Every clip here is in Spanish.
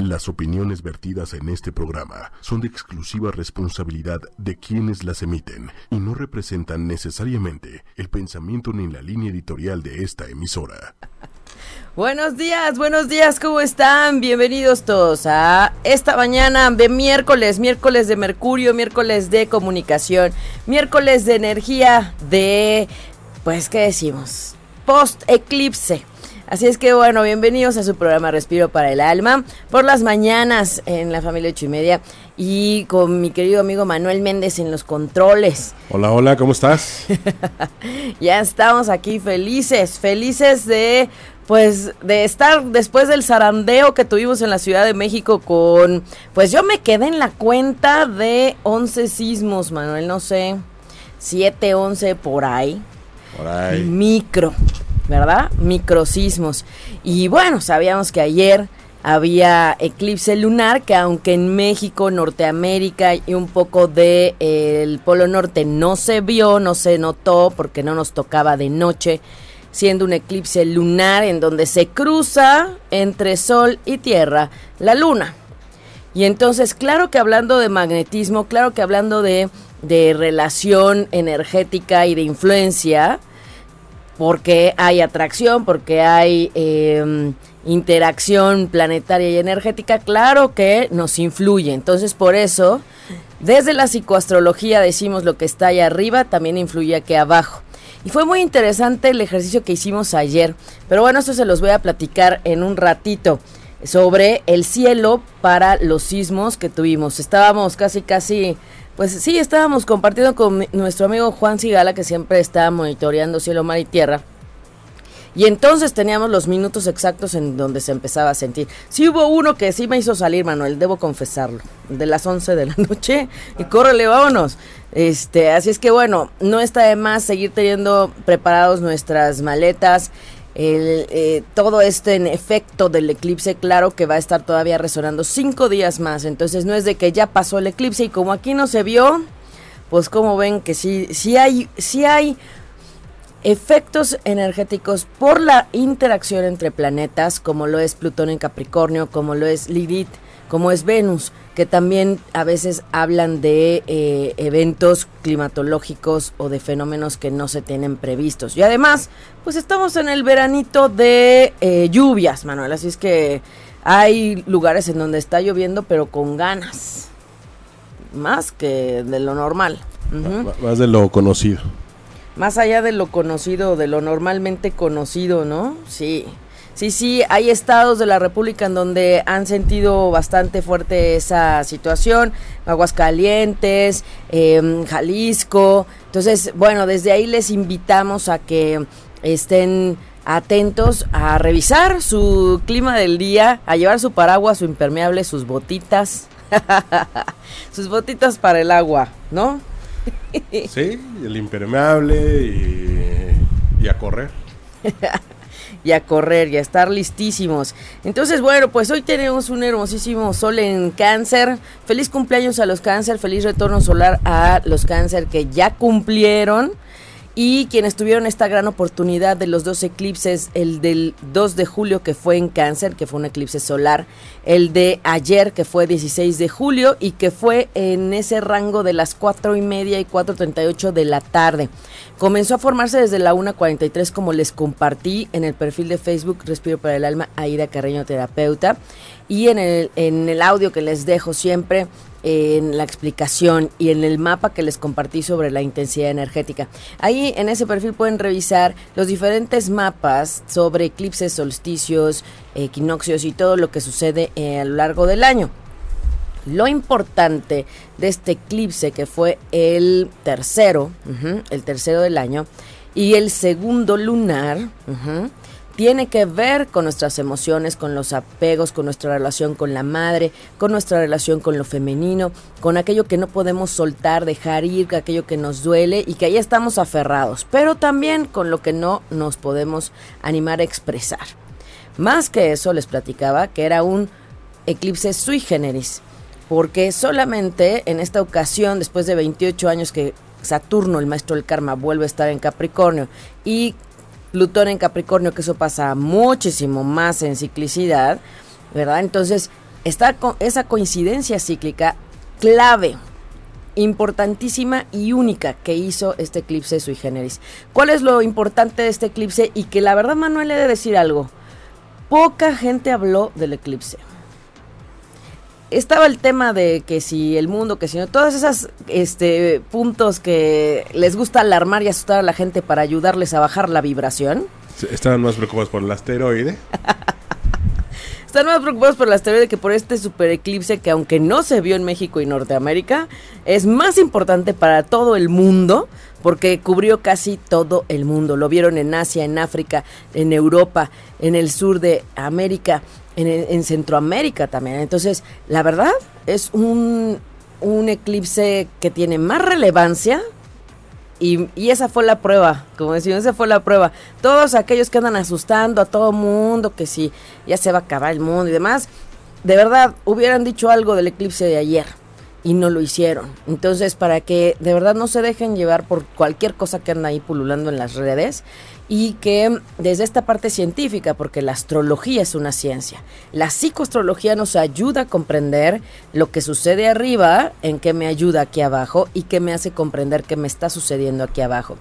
Las opiniones vertidas en este programa son de exclusiva responsabilidad de quienes las emiten y no representan necesariamente el pensamiento ni la línea editorial de esta emisora. Buenos días, buenos días, ¿cómo están? Bienvenidos todos a esta mañana de miércoles, miércoles de Mercurio, miércoles de comunicación, miércoles de energía de, pues, ¿qué decimos? Post eclipse. Así es que bueno, bienvenidos a su programa Respiro para el Alma por las mañanas en la familia ocho y media y con mi querido amigo Manuel Méndez en los controles. Hola, hola, ¿cómo estás? ya estamos aquí felices, felices de pues de estar después del zarandeo que tuvimos en la Ciudad de México con pues yo me quedé en la cuenta de 11 sismos, Manuel, no sé, 7, 11 por ahí. Por ahí. Micro. ¿Verdad? Microsismos. Y bueno, sabíamos que ayer había eclipse lunar, que aunque en México, Norteamérica y un poco de eh, el Polo Norte no se vio, no se notó porque no nos tocaba de noche, siendo un eclipse lunar en donde se cruza entre Sol y Tierra la Luna. Y entonces, claro que hablando de magnetismo, claro que hablando de, de relación energética y de influencia, porque hay atracción, porque hay em, interacción planetaria y energética, claro que nos influye. Entonces, por eso, desde la psicoastrología decimos lo que está ahí arriba también influye aquí abajo. Y fue muy interesante el ejercicio que hicimos ayer, pero bueno, esto se los voy a platicar en un ratito sobre el cielo para los sismos que tuvimos. Estábamos casi, casi pues sí, estábamos compartiendo con nuestro amigo Juan Sigala, que siempre está monitoreando cielo, mar y tierra. Y entonces teníamos los minutos exactos en donde se empezaba a sentir. Sí hubo uno que sí me hizo salir, Manuel, debo confesarlo, de las 11 de la noche. Y córrele, vámonos. Este, así es que bueno, no está de más seguir teniendo preparados nuestras maletas, el, eh, todo esto en efecto del eclipse, claro que va a estar todavía resonando cinco días más. Entonces no es de que ya pasó el eclipse y como aquí no se vio, pues como ven que sí hay, sí hay efectos energéticos por la interacción entre planetas, como lo es Plutón en Capricornio, como lo es Lilith, como es Venus que también a veces hablan de eh, eventos climatológicos o de fenómenos que no se tienen previstos. Y además, pues estamos en el veranito de eh, lluvias, Manuel, así es que hay lugares en donde está lloviendo, pero con ganas, más que de lo normal. Más de lo conocido. Más allá de lo conocido, de lo normalmente conocido, ¿no? Sí. Sí, sí, hay estados de la República en donde han sentido bastante fuerte esa situación, Aguascalientes, eh, Jalisco. Entonces, bueno, desde ahí les invitamos a que estén atentos a revisar su clima del día, a llevar su paraguas, su impermeable, sus botitas, sus botitas para el agua, ¿no? sí, el impermeable y, y a correr. y a correr y a estar listísimos. Entonces, bueno, pues hoy tenemos un hermosísimo sol en cáncer. Feliz cumpleaños a los cáncer, feliz retorno solar a los cáncer que ya cumplieron y quienes tuvieron esta gran oportunidad de los dos eclipses, el del 2 de julio que fue en cáncer, que fue un eclipse solar, el de ayer que fue 16 de julio y que fue en ese rango de las 4 y media y 4.38 de la tarde. Comenzó a formarse desde la 1.43 como les compartí en el perfil de Facebook Respiro para el Alma, Aida Carreño Terapeuta, y en el, en el audio que les dejo siempre en la explicación y en el mapa que les compartí sobre la intensidad energética. Ahí en ese perfil pueden revisar los diferentes mapas sobre eclipses, solsticios, equinoccios y todo lo que sucede eh, a lo largo del año. Lo importante de este eclipse que fue el tercero, el tercero del año, y el segundo lunar, tiene que ver con nuestras emociones, con los apegos, con nuestra relación con la madre, con nuestra relación con lo femenino, con aquello que no podemos soltar, dejar ir, aquello que nos duele y que ahí estamos aferrados, pero también con lo que no nos podemos animar a expresar. Más que eso, les platicaba que era un eclipse sui generis, porque solamente en esta ocasión, después de 28 años que Saturno, el maestro del karma, vuelve a estar en Capricornio y Plutón en Capricornio, que eso pasa muchísimo más en ciclicidad, ¿verdad? Entonces, está con esa coincidencia cíclica clave importantísima y única que hizo este eclipse sui generis. ¿Cuál es lo importante de este eclipse? Y que la verdad Manuel le de decir algo. Poca gente habló del eclipse. Estaba el tema de que si el mundo, que si no, todos esos este, puntos que les gusta alarmar y asustar a la gente para ayudarles a bajar la vibración. Estaban más preocupados por el asteroide. Están más preocupados por la asteroide que por este super eclipse que aunque no se vio en México y Norteamérica, es más importante para todo el mundo porque cubrió casi todo el mundo. Lo vieron en Asia, en África, en Europa, en el sur de América, en, Centroamérica también. Entonces, la verdad es un, un eclipse que tiene más relevancia y, esa fue la prueba, como decimos, esa fue la prueba. Todos aquellos que andan asustando a todo mundo, que si ya se va a acabar el mundo y demás, de verdad hubieran dicho algo del eclipse de ayer y no lo hicieron. Entonces, para que de verdad no se dejen llevar por cualquier cosa que anda ahí pululando en las redes y que desde esta parte científica, porque la astrología es una ciencia, la psicoastrología nos ayuda a comprender lo que sucede arriba, en qué me ayuda aquí abajo y qué me hace comprender qué me está sucediendo aquí abajo.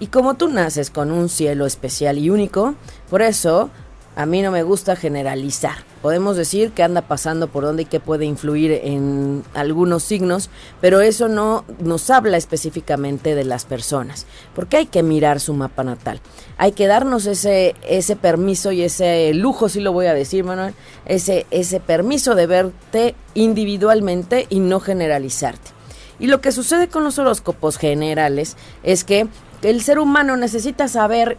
Y como tú naces con un cielo especial y único, por eso a mí no me gusta generalizar. Podemos decir que anda pasando por donde y que puede influir en algunos signos, pero eso no nos habla específicamente de las personas, porque hay que mirar su mapa natal. Hay que darnos ese, ese permiso y ese lujo, si lo voy a decir, Manuel, ese, ese permiso de verte individualmente y no generalizarte. Y lo que sucede con los horóscopos generales es que el ser humano necesita saber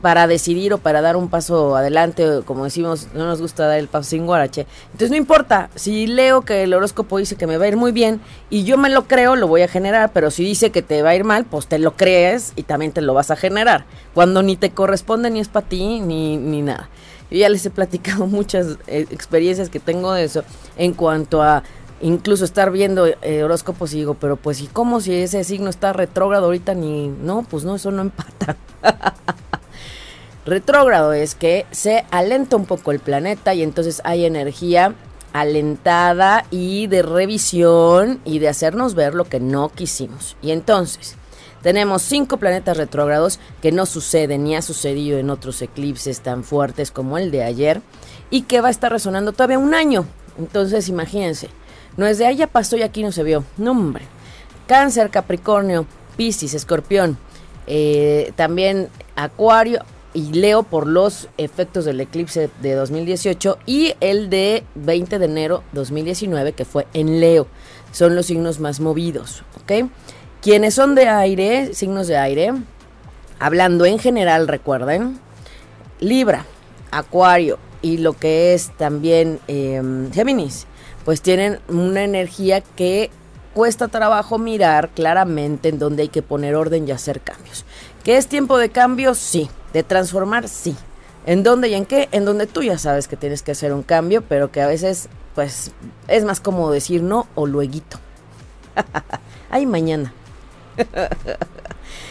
para decidir o para dar un paso adelante, como decimos, no nos gusta dar el paso sin guarache. Entonces no importa, si leo que el horóscopo dice que me va a ir muy bien y yo me lo creo, lo voy a generar, pero si dice que te va a ir mal, pues te lo crees y también te lo vas a generar, cuando ni te corresponde ni es para ti ni, ni nada. Yo ya les he platicado muchas eh, experiencias que tengo de eso en cuanto a incluso estar viendo eh, horóscopos y digo, pero pues ¿y cómo si ese signo está retrógrado ahorita ni no, pues no, eso no empata. Retrógrado es que se alenta un poco el planeta y entonces hay energía alentada y de revisión y de hacernos ver lo que no quisimos. Y entonces tenemos cinco planetas retrógrados que no suceden ni ha sucedido en otros eclipses tan fuertes como el de ayer y que va a estar resonando todavía un año. Entonces imagínense, no es de allá pasó y aquí no se vio. No, hombre. Cáncer, Capricornio, Piscis, Escorpión, eh, también Acuario, y leo por los efectos del eclipse de 2018 y el de 20 de enero 2019 que fue en Leo. Son los signos más movidos, ¿ok? Quienes son de aire, signos de aire, hablando en general, recuerden, Libra, Acuario y lo que es también em, Géminis, pues tienen una energía que cuesta trabajo mirar claramente en dónde hay que poner orden y hacer cambios. ¿Que es tiempo de cambio? Sí. De transformar, sí. ¿En dónde y en qué? En donde tú ya sabes que tienes que hacer un cambio, pero que a veces, pues, es más cómodo decir no o luego. Ay, mañana.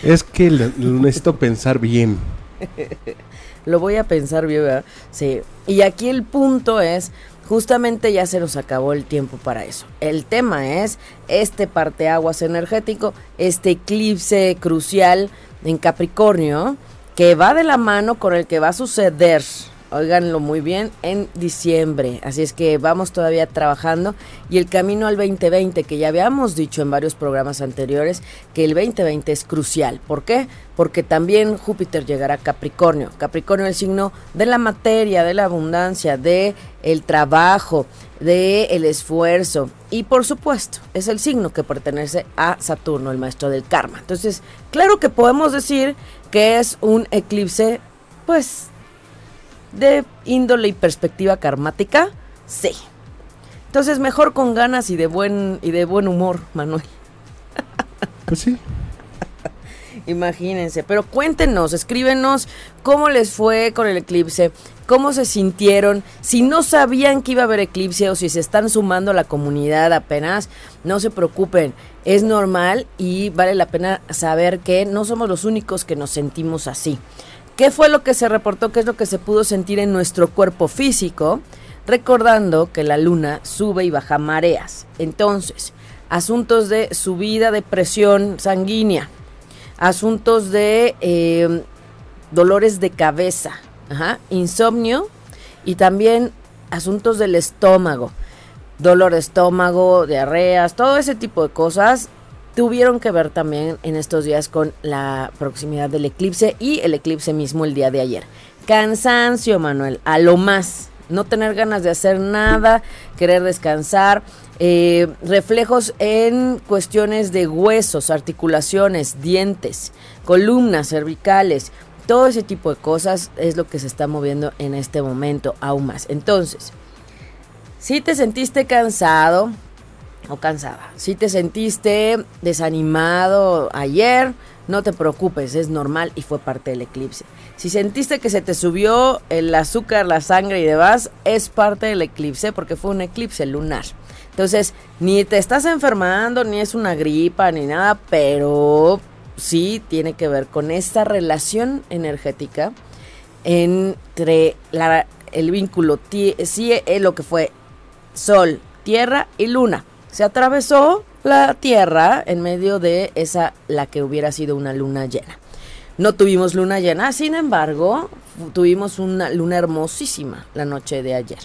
es que lo, necesito pensar bien. lo voy a pensar bien, ¿verdad? Sí. Y aquí el punto es, justamente ya se nos acabó el tiempo para eso. El tema es este parteaguas energético, este eclipse crucial en Capricornio, que va de la mano con el que va a suceder, oiganlo muy bien, en diciembre. Así es que vamos todavía trabajando y el camino al 2020, que ya habíamos dicho en varios programas anteriores, que el 2020 es crucial. ¿Por qué? Porque también Júpiter llegará a Capricornio. Capricornio es el signo de la materia, de la abundancia, de el trabajo, de el esfuerzo y por supuesto es el signo que pertenece a Saturno, el maestro del karma. Entonces, claro que podemos decir que es un eclipse, pues, de índole y perspectiva karmática, sí. Entonces, mejor con ganas y de buen y de buen humor, Manuel. Pues sí. Imagínense, pero cuéntenos, escríbenos cómo les fue con el eclipse, cómo se sintieron, si no sabían que iba a haber eclipse o si se están sumando a la comunidad apenas, no se preocupen, es normal y vale la pena saber que no somos los únicos que nos sentimos así. ¿Qué fue lo que se reportó? ¿Qué es lo que se pudo sentir en nuestro cuerpo físico? recordando que la luna sube y baja mareas. Entonces, asuntos de subida de presión sanguínea, asuntos de eh, dolores de cabeza, insomnio y también asuntos del estómago, dolor de estómago, diarreas, todo ese tipo de cosas tuvieron que ver también en estos días con la proximidad del eclipse y el eclipse mismo el día de ayer. Cansancio, Manuel, a lo más. No tener ganas de hacer nada, querer descansar, eh, reflejos en cuestiones de huesos, articulaciones, dientes, columnas cervicales, todo ese tipo de cosas es lo que se está moviendo en este momento aún más. Entonces, si te sentiste cansado o cansada, si te sentiste desanimado ayer, no te preocupes, es normal y fue parte del eclipse. Si sentiste que se te subió el azúcar, la sangre y demás, es parte del eclipse porque fue un eclipse lunar. Entonces, ni te estás enfermando, ni es una gripa, ni nada, pero sí tiene que ver con esta relación energética entre el vínculo, sí, es lo que fue Sol, Tierra y Luna. Se atravesó la Tierra en medio de esa, la que hubiera sido una luna llena. No tuvimos luna llena, sin embargo, tuvimos una luna hermosísima la noche de ayer.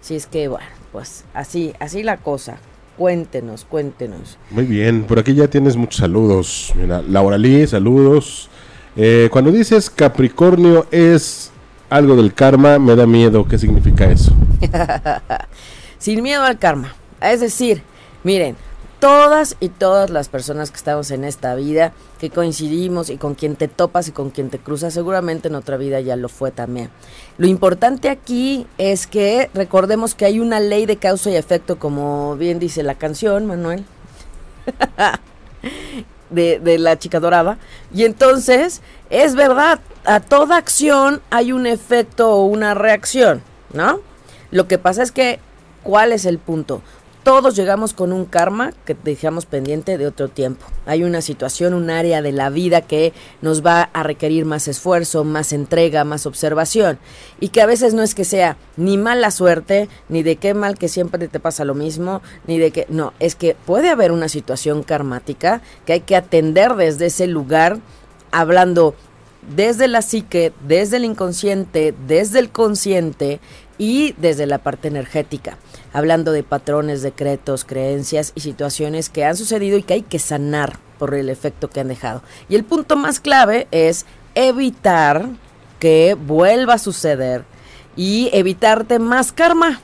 Así es que, bueno, pues así, así la cosa. Cuéntenos, cuéntenos. Muy bien, por aquí ya tienes muchos saludos. Mira, Laura Lee, saludos. Eh, cuando dices Capricornio es algo del karma, me da miedo. ¿Qué significa eso? Sin miedo al karma. Es decir, miren, todas y todas las personas que estamos en esta vida, que coincidimos y con quien te topas y con quien te cruzas, seguramente en otra vida ya lo fue también. Lo importante aquí es que recordemos que hay una ley de causa y efecto, como bien dice la canción, Manuel, de, de la chica dorada. Y entonces, es verdad, a toda acción hay un efecto o una reacción, ¿no? Lo que pasa es que, ¿cuál es el punto? Todos llegamos con un karma que dejamos pendiente de otro tiempo. Hay una situación, un área de la vida que nos va a requerir más esfuerzo, más entrega, más observación. Y que a veces no es que sea ni mala suerte, ni de qué mal que siempre te pasa lo mismo, ni de que... No, es que puede haber una situación karmática que hay que atender desde ese lugar, hablando desde la psique, desde el inconsciente, desde el consciente y desde la parte energética hablando de patrones, decretos, creencias y situaciones que han sucedido y que hay que sanar por el efecto que han dejado. Y el punto más clave es evitar que vuelva a suceder y evitarte más karma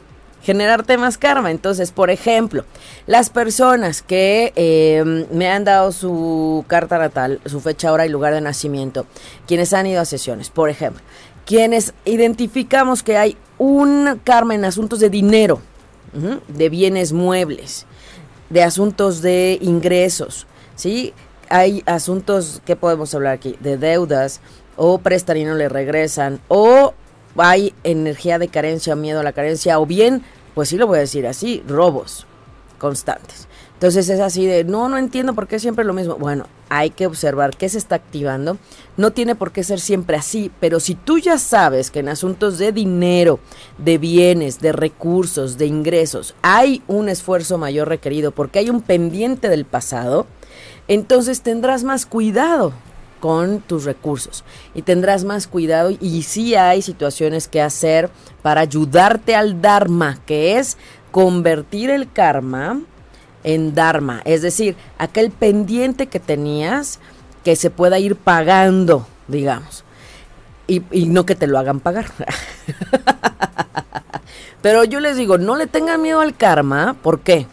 generarte más karma. Entonces, por ejemplo, las personas que em, me han dado su carta natal, su fecha, hora y lugar de nacimiento, quienes han ido a sesiones, por ejemplo, quienes identificamos que hay un karma en asuntos de dinero, de bienes muebles, de asuntos de ingresos, ¿sí? Hay asuntos, que podemos hablar aquí? De deudas, o prestan y no le regresan, o hay energía de carencia, miedo a la carencia, o bien, pues sí lo voy a decir así, robos constantes. Entonces es así de, no, no entiendo por qué siempre lo mismo. Bueno, hay que observar qué se está activando. No tiene por qué ser siempre así, pero si tú ya sabes que en asuntos de dinero, de bienes, de recursos, de ingresos, hay un esfuerzo mayor requerido porque hay un pendiente del pasado, entonces tendrás más cuidado con tus recursos y tendrás más cuidado y sí hay situaciones que hacer para ayudarte al Dharma, que es convertir el karma en Dharma, es decir, aquel pendiente que tenías que se pueda ir pagando, digamos, y, no que te lo hagan pagar. Pero yo les digo, no le tengan miedo al karma, ¿por qué?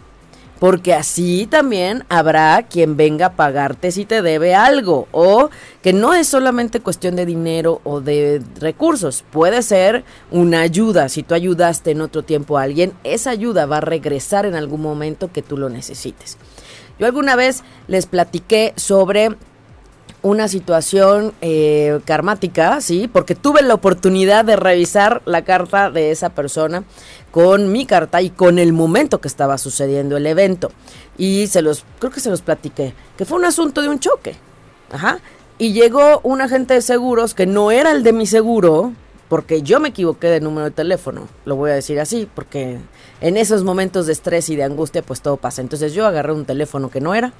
Porque así también habrá quien venga a pagarte si te debe algo o que no es solamente cuestión de dinero o de recursos, puede ser una ayuda, si tú ayudaste en otro tiempo a alguien, esa ayuda va a regresar en algún momento que tú lo necesites. Yo alguna vez les platiqué sobre una situación eh, karmática, ¿sí? Porque tuve la oportunidad de revisar la carta de esa persona con mi carta y con el momento que estaba sucediendo el evento. Y se los, creo que se los platiqué, que fue un asunto de un choque. Ajá. Y llegó un agente de seguros que no era el de mi seguro, porque yo me equivoqué de número de teléfono, lo voy a decir así, porque en esos momentos de estrés y de angustia pues todo pasa. Entonces yo agarré un teléfono que no era,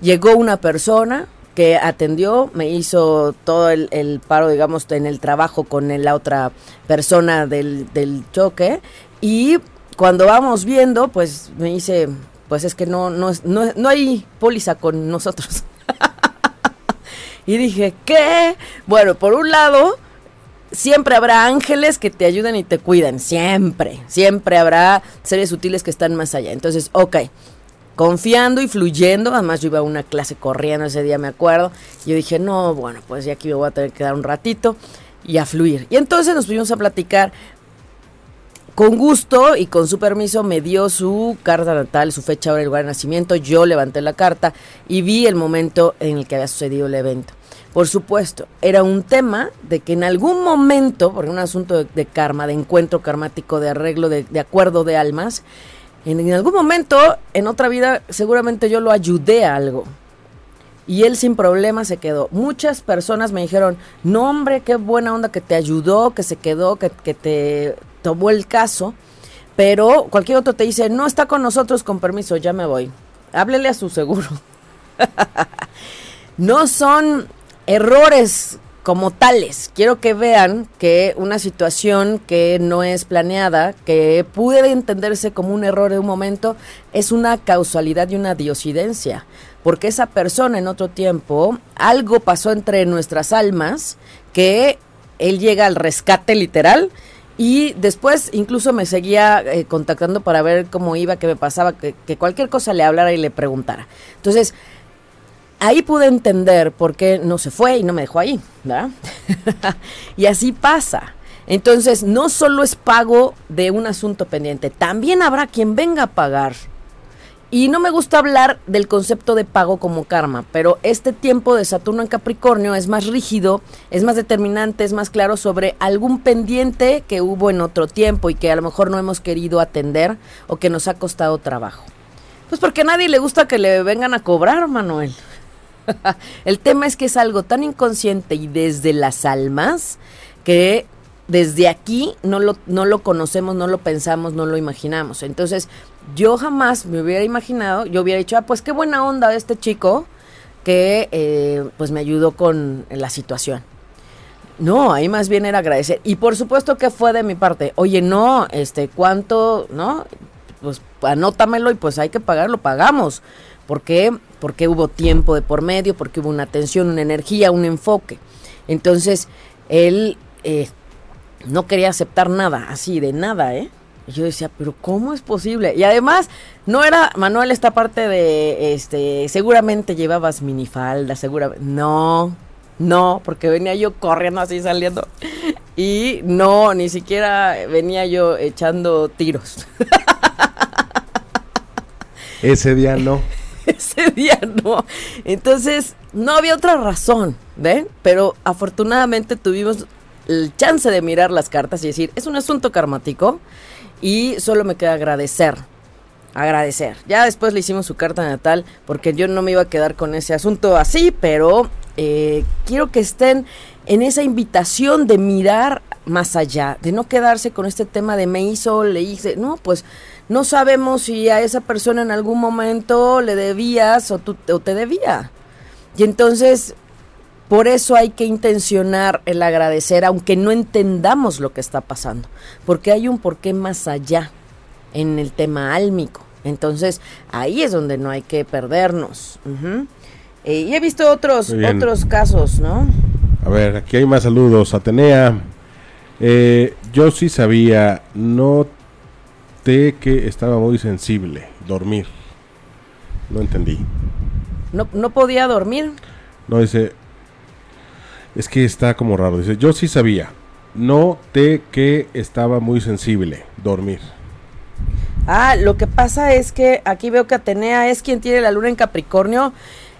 llegó una persona que atendió, me hizo todo el, paro, digamos, en el trabajo con la otra persona del, del choque y cuando vamos viendo, pues me dice, pues es que no, no, no, no hay póliza con nosotros. y dije, ¿qué? Bueno, por un lado, siempre habrá ángeles que te ayuden y te cuidan, siempre, siempre habrá seres sutiles que están más allá. Entonces, ok, confiando y fluyendo, además yo iba a una clase corriendo ese día, me acuerdo, yo dije, no, bueno, pues ya aquí me voy a tener que dar un ratito y a fluir. Y entonces nos pusimos a platicar con gusto y con su permiso me dio su carta natal, su fecha, hora y lugar de nacimiento. Yo levanté la carta y vi el momento en el que había sucedido el evento. Por supuesto, era un tema de que en algún momento, por un asunto de, karma, de encuentro karmático, de arreglo, de, acuerdo de almas, en, en, algún momento, en otra vida, seguramente yo lo ayudé a algo. Y él sin problema se quedó. Muchas personas me dijeron, no hombre, qué buena onda que te ayudó, que se quedó, que, que te tomó el caso, pero cualquier otro te dice, no está con nosotros, con permiso, ya me voy. Háblele a su seguro. no son errores como tales. Quiero que vean que una situación que no es planeada, que puede entenderse como un error de un momento, es una causalidad y una diosidencia. Porque esa persona en otro tiempo, algo pasó entre nuestras almas que él llega al rescate literal y después incluso me seguía eh, contactando para ver cómo iba, qué me pasaba, que, cualquier cosa le hablara y le preguntara. Entonces, ahí pude entender por qué no se fue y no me dejó ahí, ¿verdad? y así pasa. Entonces, no solo es pago de un asunto pendiente, también habrá quien venga a pagar y no me gusta hablar del concepto de pago como karma, pero este tiempo de Saturno en Capricornio es más rígido, es más determinante, es más claro sobre algún pendiente que hubo en otro tiempo y que a lo mejor no hemos querido atender o que nos ha costado trabajo. Pues porque a nadie le gusta que le vengan a cobrar, Manuel. El tema es que es algo tan inconsciente y desde las almas que desde aquí no lo, no lo conocemos, no lo pensamos, no lo imaginamos. Entonces, yo jamás me hubiera imaginado, yo hubiera dicho, ah, pues qué buena onda este chico que eh, pues me ayudó con la situación. No, ahí más bien era agradecer. Y por supuesto que fue de mi parte. Oye, no, este, ¿cuánto, no? Pues anótamelo y pues hay que pagarlo, pagamos. ¿Por qué? Porque hubo tiempo de por medio, porque hubo una atención, una energía, un enfoque. Entonces, él eh, no quería aceptar nada, así de nada, ¿eh? Y yo decía, pero ¿cómo es posible? Y además, no era, Manuel, esta parte de, este, seguramente llevabas minifalda, seguramente. No, no, porque venía yo corriendo así saliendo. Y no, ni siquiera venía yo echando tiros. Ese día no. Ese día no. Entonces, no había otra razón, ¿ven? Pero afortunadamente tuvimos el chance de mirar las cartas y decir, es un asunto karmático y solo me queda agradecer. Agradecer. Ya después le hicimos su carta natal porque yo no me iba a quedar con ese asunto así, pero eh, quiero que estén en esa invitación de mirar más allá, de no quedarse con este tema de me hizo, le hice. No, pues no sabemos si a esa persona en algún momento le debías o, tú, o te debía. Y entonces por eso hay que intencionar el agradecer, aunque no entendamos lo que está pasando, porque hay un porqué más allá en el tema álmico. Entonces, ahí es donde no hay que perdernos. Eh, y he visto otros, otros casos, ¿no? A ver, aquí hay más saludos. Atenea, eh, yo sí sabía, noté que estaba muy sensible, dormir. No entendí. ¿No, no podía dormir? No, dice, es que está como raro. Dice, yo sí sabía. Noté que estaba muy sensible. Dormir. Ah, lo que pasa es que aquí veo que Atenea es quien tiene la luna en Capricornio.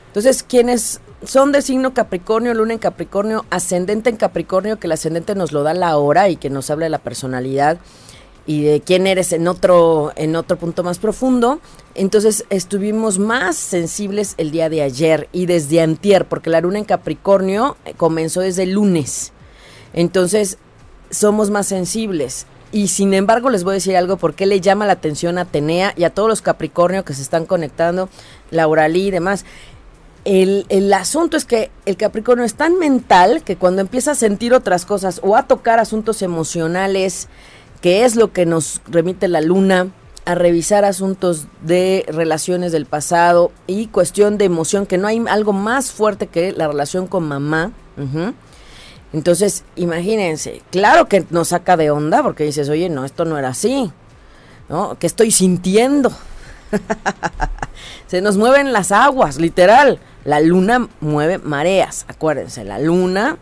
Entonces, quienes son de signo Capricornio, luna en Capricornio, ascendente en Capricornio, que el ascendente nos lo da la hora y que nos habla de la personalidad y de quién eres en otro, en otro punto más profundo. Entonces estuvimos más sensibles el día de ayer y desde antier, porque la luna en Capricornio eh, comenzó desde el lunes. Entonces, somos más sensibles. Y sin embargo les voy a decir algo porque le llama la atención a Atenea y a todos los Capricornio que se están conectando, Lauralí y demás. El, el, asunto es que el Capricornio es tan mental que cuando empieza a sentir otras cosas o a tocar asuntos emocionales, que es lo que nos remite la luna, a revisar asuntos de relaciones del pasado y cuestión de emoción, que no hay algo más fuerte que la relación con mamá. Entonces, imagínense, claro que nos saca de onda porque dices, oye, no, esto no era así, ¿no? ¿Qué estoy sintiendo? Se nos mueven las aguas, literal. La luna mueve mareas, acuérdense, la luna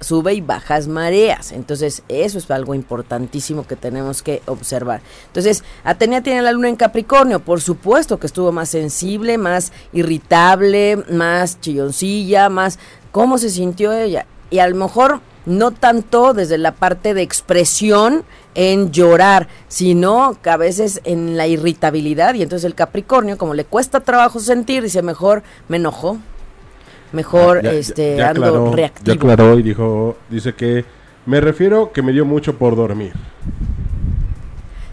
sube y bajas mareas. Entonces, eso es algo importantísimo que tenemos que observar. Entonces, Atenea tiene la luna en Capricornio, por supuesto que estuvo más sensible, más irritable, más chilloncilla, más cómo se sintió ella. Y a lo mejor no tanto desde la parte de expresión en llorar, sino que a veces en la irritabilidad. Y entonces el Capricornio, como le cuesta trabajo sentir, dice, mejor me enojo, mejor Ya- ya- este ya ando aclaró, reactivo. Ya aclaró y dijo, dice que me refiero que me dio mucho por dormir.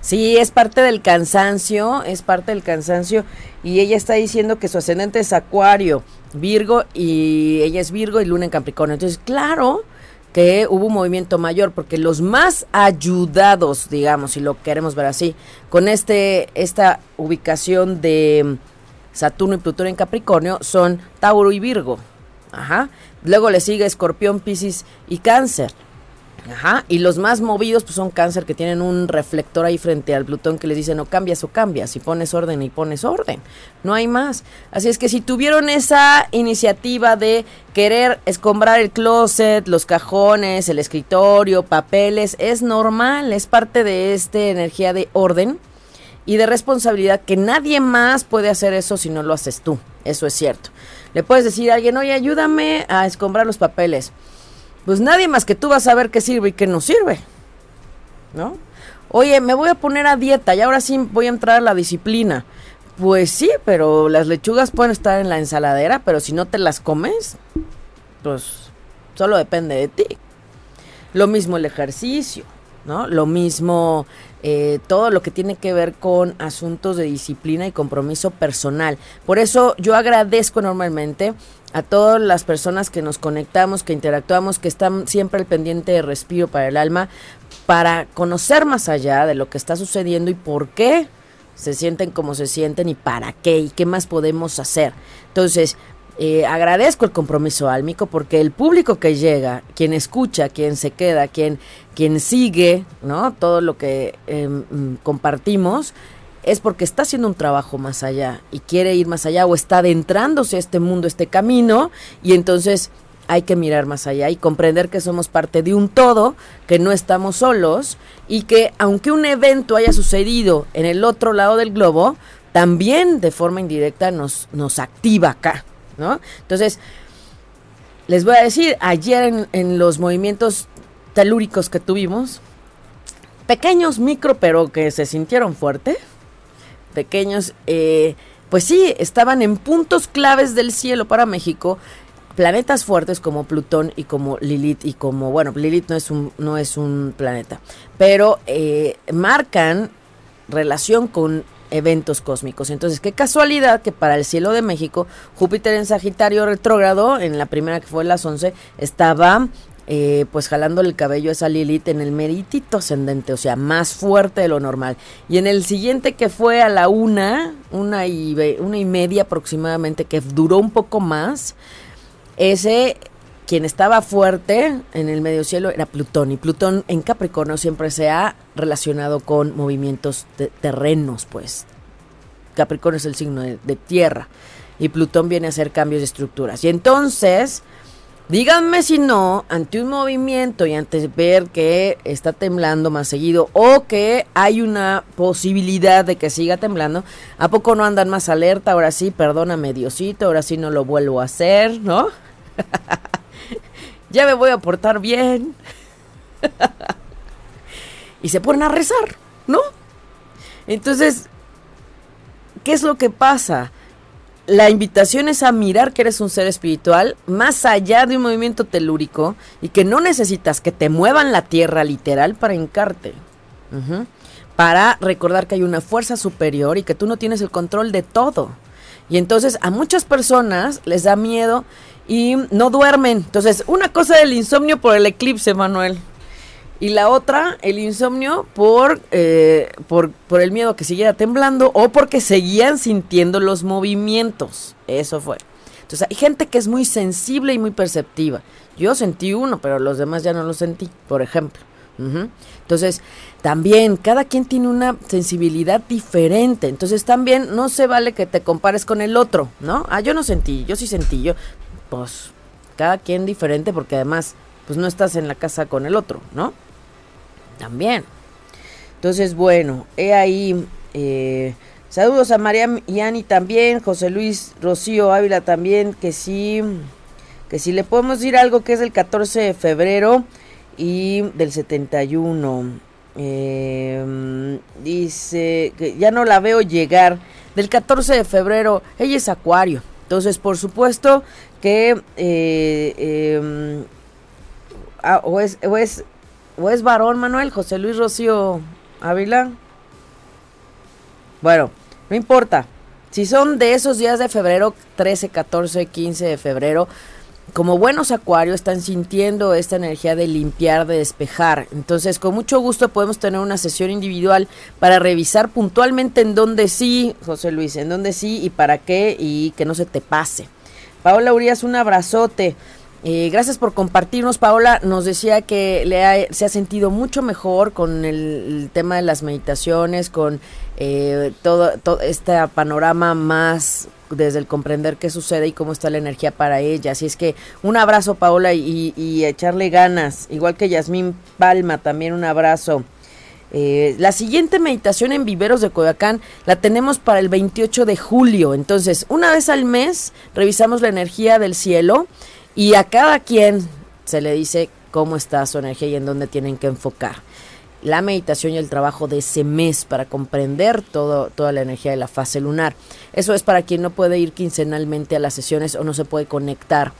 Sí, es parte del cansancio, es parte del cansancio. Y ella está diciendo que su ascendente es Acuario, Virgo, y ella es Virgo y Luna en Capricornio. Entonces, claro que hubo un movimiento mayor, porque los más ayudados, digamos, si lo queremos ver así, con este, esta ubicación de Saturno y Plutón en Capricornio, son Tauro y Virgo. Ajá. Luego le sigue Escorpión, Piscis y Cáncer. Ajá, y los más movidos pues son cáncer que tienen un reflector ahí frente al Plutón que les dice no cambias o cambias, y pones orden y pones orden, no hay más. Así es que si tuvieron esa iniciativa de querer escombrar el closet, los cajones, el escritorio, papeles, es normal, es parte de esta energía de orden y de responsabilidad que nadie más puede hacer eso si no lo haces tú, eso es cierto. Le puedes decir a alguien, oye, ayúdame a escombrar los papeles pues nadie más que tú va a saber qué sirve y qué no sirve. ¿No? Oye, me voy a poner a dieta y ahora sí voy a entrar a la disciplina. Pues sí, pero las lechugas pueden estar en la ensaladera, pero si no te las comes, pues solo depende de ti. Lo mismo el ejercicio, ¿no? Lo mismo eh, todo lo que tiene que ver con asuntos de disciplina y compromiso personal. Por eso yo agradezco enormemente a todas las personas que nos conectamos, que interactuamos, que están siempre al pendiente de respiro para el alma, para conocer más allá de lo que está sucediendo y por qué se sienten como se sienten y para qué y qué más podemos hacer. Entonces, eh, agradezco el compromiso álmico porque el público que llega, quien escucha, quien se queda, quien, quien sigue, ¿no? Todo lo que eh, mm, compartimos es porque está haciendo un trabajo más allá y quiere ir más allá o está adentrándose a este mundo, este camino y entonces hay que mirar más allá y comprender que somos parte de un todo, que no estamos solos y que aunque un evento haya sucedido en el otro lado del globo, también de forma indirecta nos, nos activa acá, ¿no? Entonces, les voy a decir, ayer en, los movimientos telúricos que tuvimos, pequeños, micro, pero que se sintieron fuerte, pequeños, eh, pues sí, estaban en puntos claves del cielo para México, planetas fuertes como Plutón y como Lilith y como, bueno, Lilith no es un, no es un planeta, pero eh, marcan relación con eventos cósmicos. Entonces, qué casualidad que para el cielo de México, Júpiter en Sagitario retrógrado, en la primera que fue las 11, estaba eh, pues jalándole el cabello a esa Lilith en el meritito ascendente, o sea, más fuerte de lo normal. Y en el siguiente que fue a la una, una y, una y media aproximadamente, que duró un poco más, ese quien estaba fuerte en el medio cielo era Plutón. Y Plutón en Capricornio siempre se ha relacionado con movimientos terrenos, pues. Capricornio es el signo de, tierra. Y Plutón viene a hacer cambios de estructuras. Y entonces, díganme si no, ante un movimiento y ante ver que está temblando más seguido o que hay una posibilidad de que siga temblando, ¿a poco no andan más alerta? Ahora sí, perdóname Diosito, ahora sí no lo vuelvo a hacer, ¿no? ya me voy a portar bien. y se ponen a rezar, ¿no? Entonces, ¿qué es lo que pasa? la invitación es a mirar que eres un ser espiritual más allá de un movimiento telúrico y que no necesitas que te muevan la tierra literal para hincarte. Para recordar que hay una fuerza superior y que tú no tienes el control de todo. Y entonces a muchas personas les da miedo y no duermen. Entonces, una cosa del insomnio por el eclipse, Manuel. Y la otra, el insomnio por, eh, por, por el miedo que siguiera temblando o porque seguían sintiendo los movimientos. Eso fue. Entonces hay gente que es muy sensible y muy perceptiva. Yo sentí uno, pero los demás ya no lo sentí, por ejemplo. Entonces, también cada quien tiene una sensibilidad diferente. Entonces, también no se vale que te compares con el otro, ¿no? Ah, yo no sentí, yo sí sentí, yo. Pues, cada quien diferente porque además, pues no estás en la casa con el otro, ¿no? También. Entonces, bueno, he ahí. Eh, saludos a María y Ani también, José Luis Rocío Ávila también, que sí, que si le podemos decir algo que es el 14 de febrero y del 71. Eh, dice que ya no la veo llegar. Del 14 de febrero, ella es Acuario. Entonces, por supuesto que eh, em, o, es, o, es, o es varón Manuel José Luis Rocío Ávila. Bueno, no importa. Si son de esos días de febrero, 13, 14, 15 de febrero, como buenos acuarios están sintiendo esta energía de limpiar, de despejar. Entonces, con mucho gusto podemos tener una sesión individual para revisar puntualmente en dónde sí, José Luis, en dónde sí y para qué y que no se te pase. Paola Urias, un abrazote. Eh, gracias por compartirnos. Paola nos decía que le se ha sentido mucho mejor con el, tema de las meditaciones, con eh, todo, todo este panorama más desde el comprender qué sucede y cómo está la energía para ella. Así es que un abrazo, Paola, y, echarle ganas. Igual que Yasmín Palma, también un abrazo. Eh, la siguiente meditación en Viveros de Coyoacán la tenemos para el 28 de julio. Entonces, una vez al mes revisamos la energía del cielo y a cada quien se le dice cómo está su energía y en dónde tienen que enfocar la meditación y el trabajo de ese mes para comprender todo, toda la energía de la fase lunar. Eso es para quien no puede ir quincenalmente a las sesiones o no se puede conectar,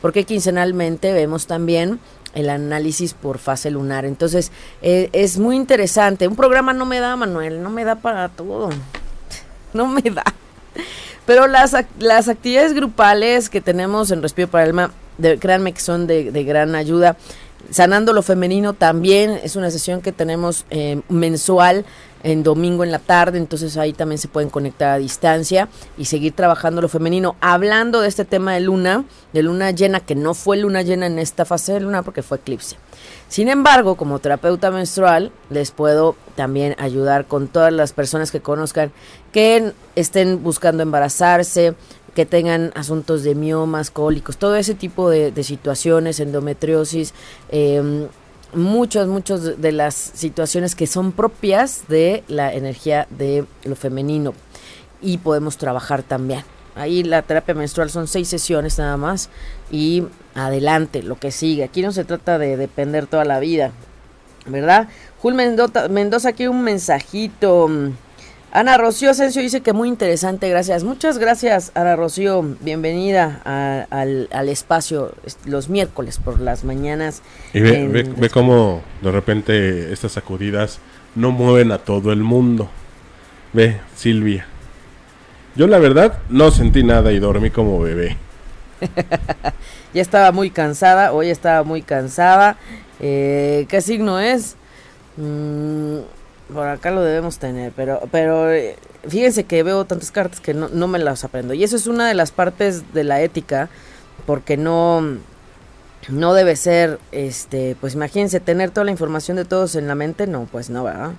porque quincenalmente vemos también el análisis por fase lunar. Entonces, eh, es muy interesante. Un programa no me da, Manuel, no me da para todo. No me da. Pero las, las actividades grupales que tenemos en Respiro para el Alma, de, créanme que son de, de gran ayuda. Sanando lo femenino también es una sesión que tenemos eh, mensual en domingo en la tarde, entonces ahí también se pueden conectar a distancia y seguir trabajando lo femenino. Hablando de este tema de luna, de luna llena, que no fue luna llena en esta fase de luna porque fue eclipse. Sin embargo, como terapeuta menstrual, les puedo también ayudar con todas las personas que conozcan que estén buscando embarazarse, que tengan asuntos de miomas, cólicos, todo ese tipo de, situaciones, endometriosis, eh, muchas, muchas de las situaciones que son propias de la energía de lo femenino y podemos trabajar también. Ahí la terapia menstrual son seis sesiones nada más y adelante, lo que sigue. Aquí no se trata de depender toda la vida, ¿verdad? Jul Mendoza, Mendoza aquí un mensajito. Ana Rocío Asensio dice que muy interesante, gracias. Muchas gracias, Ana Rocío. Bienvenida al, espacio los miércoles por las mañanas. Y ve, ve, cómo de repente estas sacudidas no mueven a todo el mundo. Ve, Silvia. Yo la verdad no sentí nada y dormí como bebé. ya estaba muy cansada, hoy estaba muy cansada. Eh, ¿Qué signo es? Mm, por acá lo debemos tener, pero, pero eh, fíjense que veo tantas cartas que no, no me las aprendo. Y eso es una de las partes de la ética, porque no, no debe ser, este, pues imagínense, tener toda la información de todos en la mente, no, pues no, ¿verdad?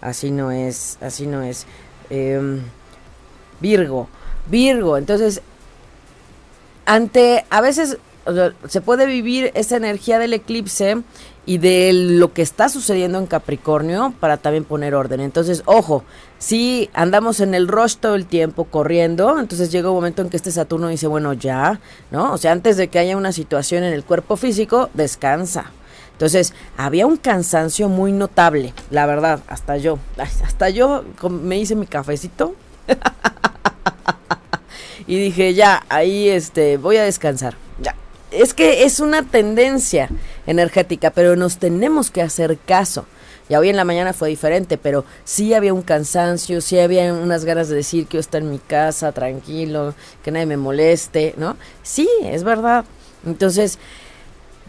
Así no es, así no es. Em, Virgo, Virgo, entonces, ante, a veces se puede vivir esa energía del eclipse y de lo que está sucediendo en Capricornio para también poner orden. Entonces, ojo, si andamos en el rush todo el tiempo corriendo, entonces llega un momento en que este Saturno dice, bueno, ya, ¿no? O sea, antes de que haya una situación en el cuerpo físico, descansa. Entonces, había un cansancio muy notable, la verdad, hasta yo, hasta yo me hice mi cafecito. y dije, ya, ahí este, voy a descansar. Es que es una tendencia energética, pero nos tenemos que hacer caso. Ya hoy en la mañana fue diferente, pero sí había un cansancio, sí había unas ganas de decir que yo estoy en mi casa, tranquilo, que nadie me moleste, ¿no? Sí, es verdad. Entonces,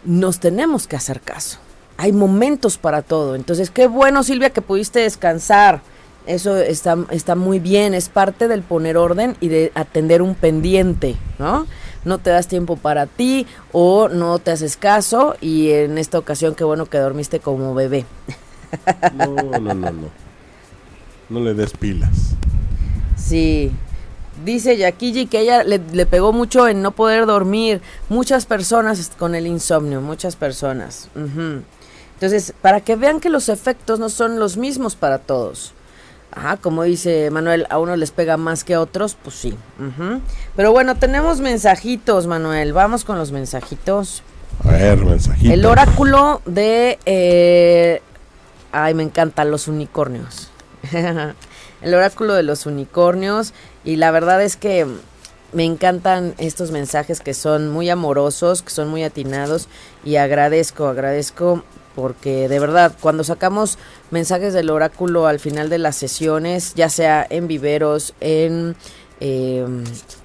nos tenemos que hacer caso. Hay momentos para todo. Entonces, qué bueno, Silvia, que pudiste descansar. Eso está, está muy bien, es parte del poner orden y de atender un pendiente, ¿no? No te das tiempo para ti o no te haces caso y en esta ocasión qué bueno que dormiste como bebé. No, no, no, no. No le des pilas. Sí. Dice Yakiji que ella le, le, pegó mucho en no poder dormir. Muchas personas con el insomnio, muchas personas. Uh -huh. Entonces, para que vean que los efectos no son los mismos para todos. Ajá, como dice Manuel, a unos les pega más que a otros, pues sí. Uh -huh. Pero bueno, tenemos mensajitos, Manuel. Vamos con los mensajitos. A ver, mensajitos. El oráculo de eh, Ay, me encantan los unicornios. el oráculo de los unicornios. Y la verdad es que me encantan estos mensajes que son muy amorosos, que son muy atinados. Y agradezco, agradezco porque de verdad, cuando sacamos mensajes del oráculo al final de las sesiones, ya sea en viveros, en eh,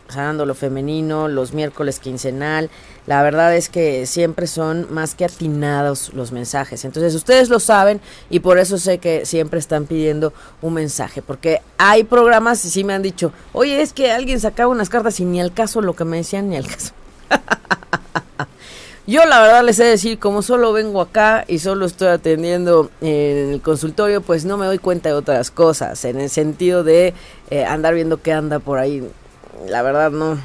sanando lo femenino, los miércoles quincenal, la verdad es que siempre son más que atinados los mensajes. Entonces ustedes lo saben y por eso sé que siempre están pidiendo un mensaje. Porque hay programas y sí me han dicho, oye, es que alguien sacaba unas cartas y ni al caso lo que me decían, ni al caso. Yo la verdad les he de decir, como solo vengo acá y solo estoy atendiendo en el consultorio, pues no me doy cuenta de otras cosas, en el sentido de eh, andar viendo qué anda por ahí. La verdad no.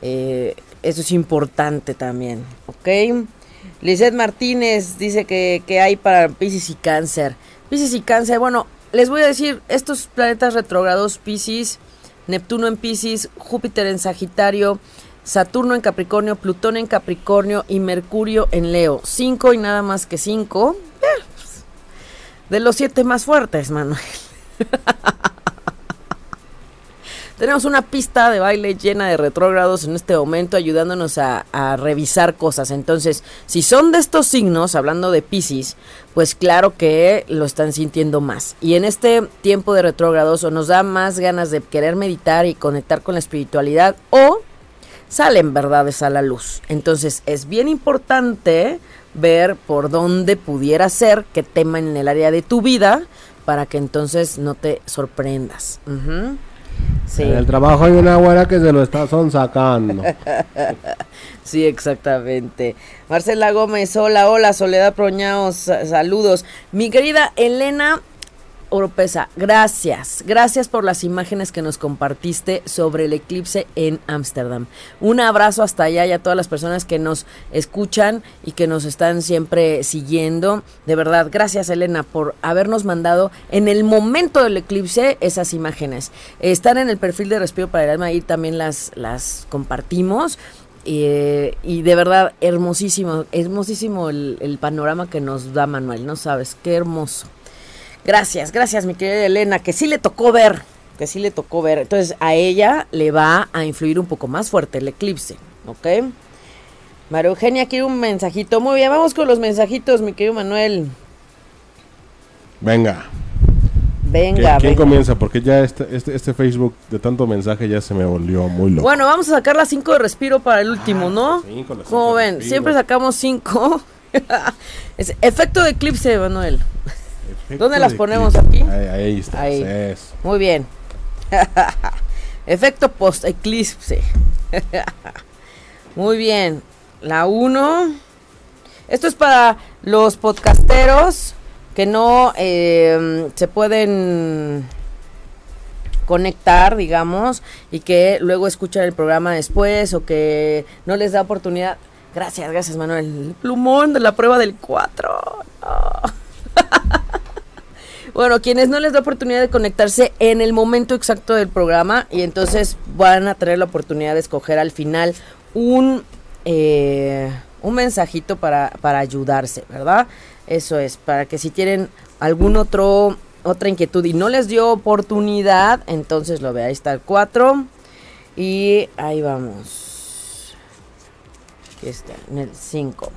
Eh, eso es importante también, ¿ok? Lizeth Martínez dice que, que hay para Pisces y Cáncer. Pisces y Cáncer, bueno, les voy a decir, estos planetas retrógrados, Pisces, Neptuno en Pisces, Júpiter en Sagitario, Saturno en Capricornio, Plutón en Capricornio y Mercurio en Leo. Cinco y nada más que cinco. Eh, de los siete más fuertes, Manuel. Tenemos una pista de baile llena de retrógrados en este momento ayudándonos a, a, revisar cosas. Entonces, si son de estos signos, hablando de Pisces, pues claro que lo están sintiendo más. Y en este tiempo de retrógrados o nos da más ganas de querer meditar y conectar con la espiritualidad o salen verdades a la luz. Entonces es bien importante ver por dónde pudiera ser, qué tema en el área de tu vida, para que entonces no te sorprendas. Uh -huh. sí. En el trabajo hay una güera que se lo está son sacando. sí, exactamente. Marcela Gómez, hola, hola, Soledad Proñaos, saludos. Mi querida Elena Oropesa, gracias, gracias por las imágenes que nos compartiste sobre el eclipse en Ámsterdam. Un abrazo hasta allá y a todas las personas que nos escuchan y que nos están siempre siguiendo. De verdad, gracias Elena por habernos mandado en el momento del eclipse esas imágenes. Están en el perfil de Respiro para el Alma, ahí también las, las compartimos. Y de verdad, hermosísimo, hermosísimo el panorama que nos da Manuel, no sabes, qué hermoso. Gracias, gracias, mi querida Elena, que sí le tocó ver, que sí le tocó ver. Entonces, a ella le va a influir un poco más fuerte el eclipse, ¿ok? María Eugenia quiere un mensajito. Muy bien, vamos con los mensajitos, mi querido Manuel. Venga. Venga, ¿Quién venga. comienza? Porque ya este, este, este, Facebook de tanto mensaje ya se me volvió muy loco. Bueno, vamos a sacar las 5 de respiro para el último, ah, ¿no? Cinco, Como ven, respiro. siempre sacamos 5. efecto de eclipse, Manuel. Efecto ¿Dónde las ponemos aquí? Ahí, ahí está. Ahí. Muy bien. Efecto post eclipse. Muy bien. La 1. Esto es para los podcasteros que no eh, se pueden conectar, digamos, y que luego escuchan el programa después o que no les da oportunidad. Gracias, gracias Manuel. El plumón de la prueba del 4. No. bueno, quienes no les da oportunidad de conectarse en el momento exacto del programa y entonces van a tener la oportunidad de escoger al final un, eh, un mensajito para, para ayudarse, ¿verdad? Eso es, para que si tienen algún otro otra inquietud y no les dio oportunidad, entonces lo ve, ahí está el 4. Y ahí vamos. Aquí está, en el 5.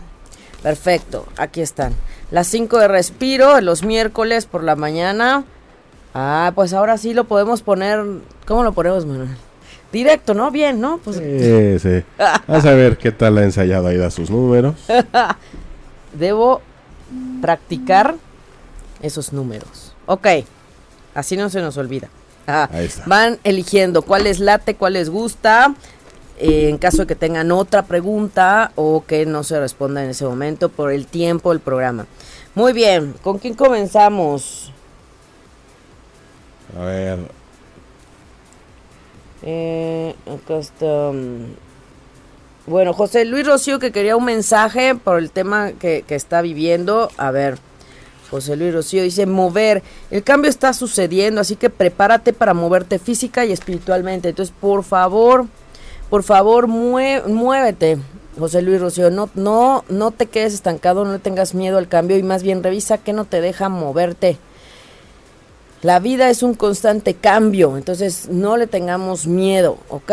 Perfecto, aquí están. Las 5 de respiro, los miércoles por la mañana. Ah, pues ahora sí lo podemos poner. ¿Cómo lo ponemos, Manuel? Directo, ¿no? Bien, ¿no? Pues Sí, sí. Vamos a ver qué tal ha ensayado Aida sus números. debo practicar esos números. Ok, así no se nos olvida. Ah, Ahí está. Van eligiendo cuál les late, cuál les gusta. Eh, en caso de que tengan otra pregunta o que no se responda en ese momento por el tiempo del programa. Muy bien, ¿con quién comenzamos? A ver, Eh, acá está. mm, Bueno, José Luis Rocío que quería un mensaje por el tema que, que está viviendo. A ver, José Luis Rocío dice, mover. El cambio está sucediendo, así que prepárate para moverte física y espiritualmente. Entonces, por favor, por favor, mue- muévete. José Luis Rocío, no, no, no te quedes estancado, no tengas miedo al cambio y más bien revisa qué no te deja moverte. La vida es un constante cambio, entonces no le tengamos miedo, ¿ok?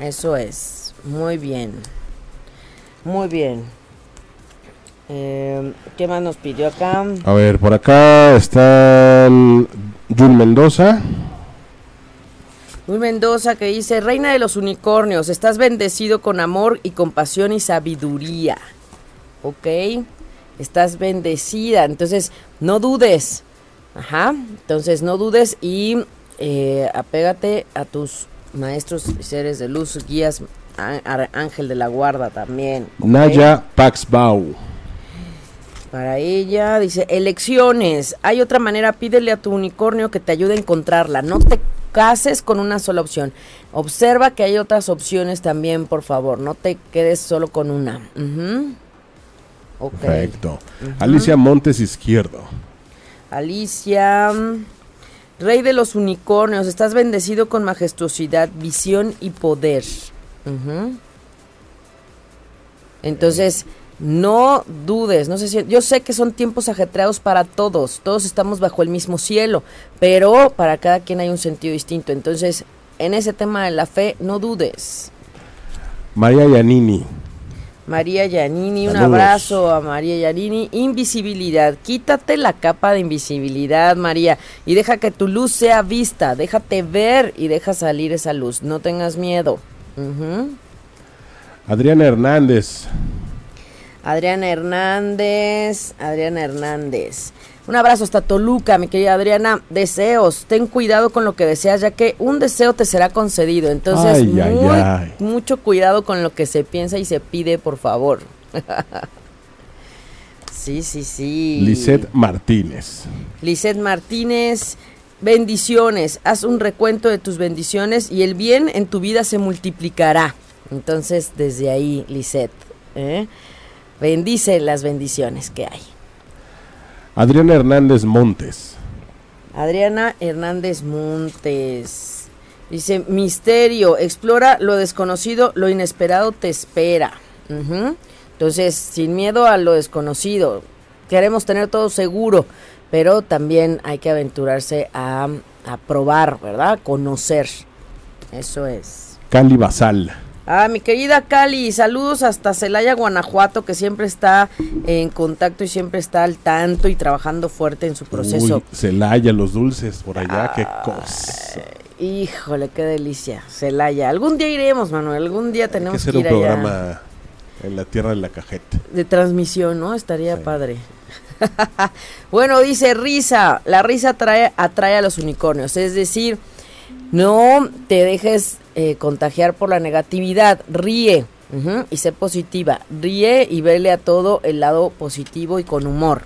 Eso es, muy bien. Muy bien. Eh, ¿Qué más nos pidió acá? a ver, por acá está Jun Mendoza. Luis Mendoza que dice, Reina de los Unicornios, estás bendecido con amor y compasión y sabiduría. ¿Ok? Estás bendecida, entonces no dudes. Ajá, entonces no dudes y eh, apégate a tus maestros y seres de luz, guías, ángel de la guarda también. Naya Paxbau. Para ella dice, elecciones. Hay otra manera, pídele a tu unicornio que te ayude a encontrarla. No te cases con una sola opción. Observa que hay otras opciones también, por favor. No te quedes solo con una. Ujú. Ok. Perfecto. Alicia Montes Izquierdo. Alicia, mm, rey de los unicornios, estás bendecido con majestuosidad, visión y poder. Entonces, no dudes, no sé si, yo sé que son tiempos ajetreados para todos, todos estamos bajo el mismo cielo, pero para cada quien hay un sentido distinto. Entonces, en ese tema de la fe, no dudes. María Yanini. María Yanini, un Saludos. abrazo a María Yanini. Invisibilidad, quítate la capa de invisibilidad, María, y deja que tu luz sea vista, déjate ver y deja salir esa luz, no tengas miedo. Ujú. Adriana Hernández. Adriana Hernández, Adriana Hernández. Un abrazo hasta Toluca, mi querida Adriana. Deseos, ten cuidado con lo que deseas, ya que un deseo te será concedido. Entonces, Ay, ay, muy- ay. mucho cuidado con lo que se piensa y se pide, por favor. sí, sí, sí. Lisette Martínez. Lisette Martínez, bendiciones. Haz un recuento de tus bendiciones y el bien en tu vida se multiplicará. Entonces, desde ahí, Lisette, ¿eh? Bendice las bendiciones que hay. Adriana Hernández Montes. Adriana Hernández Montes. Dice, misterio, explora lo desconocido, lo inesperado te espera. Entonces, sin miedo a lo desconocido. Queremos tener todo seguro, pero también hay que aventurarse a, a probar, ¿verdad? Conocer. Eso es. Cali Basal. Ah, mi querida Cali, saludos hasta Celaya, Guanajuato, que siempre está en contacto y siempre está al tanto y trabajando fuerte en su proceso. Uy, Celaya, los dulces por allá, qué cosa. Híjole, qué delicia. Celaya. Algún día iremos, Manuel. Algún día Hay que tenemos que, hacer un ir allá. programa en la tierra de la cajeta. De transmisión, ¿no? Estaría Sí. padre. bueno, dice risa. La risa atrae, atrae a los unicornios. Es decir, no te dejes eh, contagiar por la negatividad. Ríe. y sé positiva. Ríe y vele a todo el lado positivo y con humor.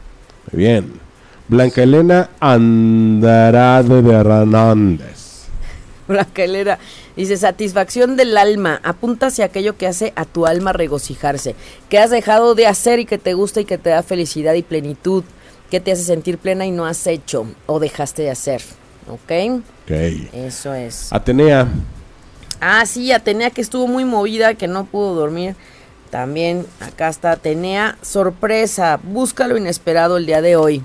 Muy bien. Blanca Elena Andrade de Hernández. Blanca Elena dice, satisfacción del alma, apunta hacia aquello que hace a tu alma regocijarse, que has dejado de hacer y que te gusta y que te da felicidad y plenitud, que te hace sentir plena y no has hecho o dejaste de hacer, ¿ok? Ok. Eso es. Atenea. Ah, sí, Atenea que estuvo muy movida, que no pudo dormir. También acá está Atenea, sorpresa, busca lo inesperado el día de hoy.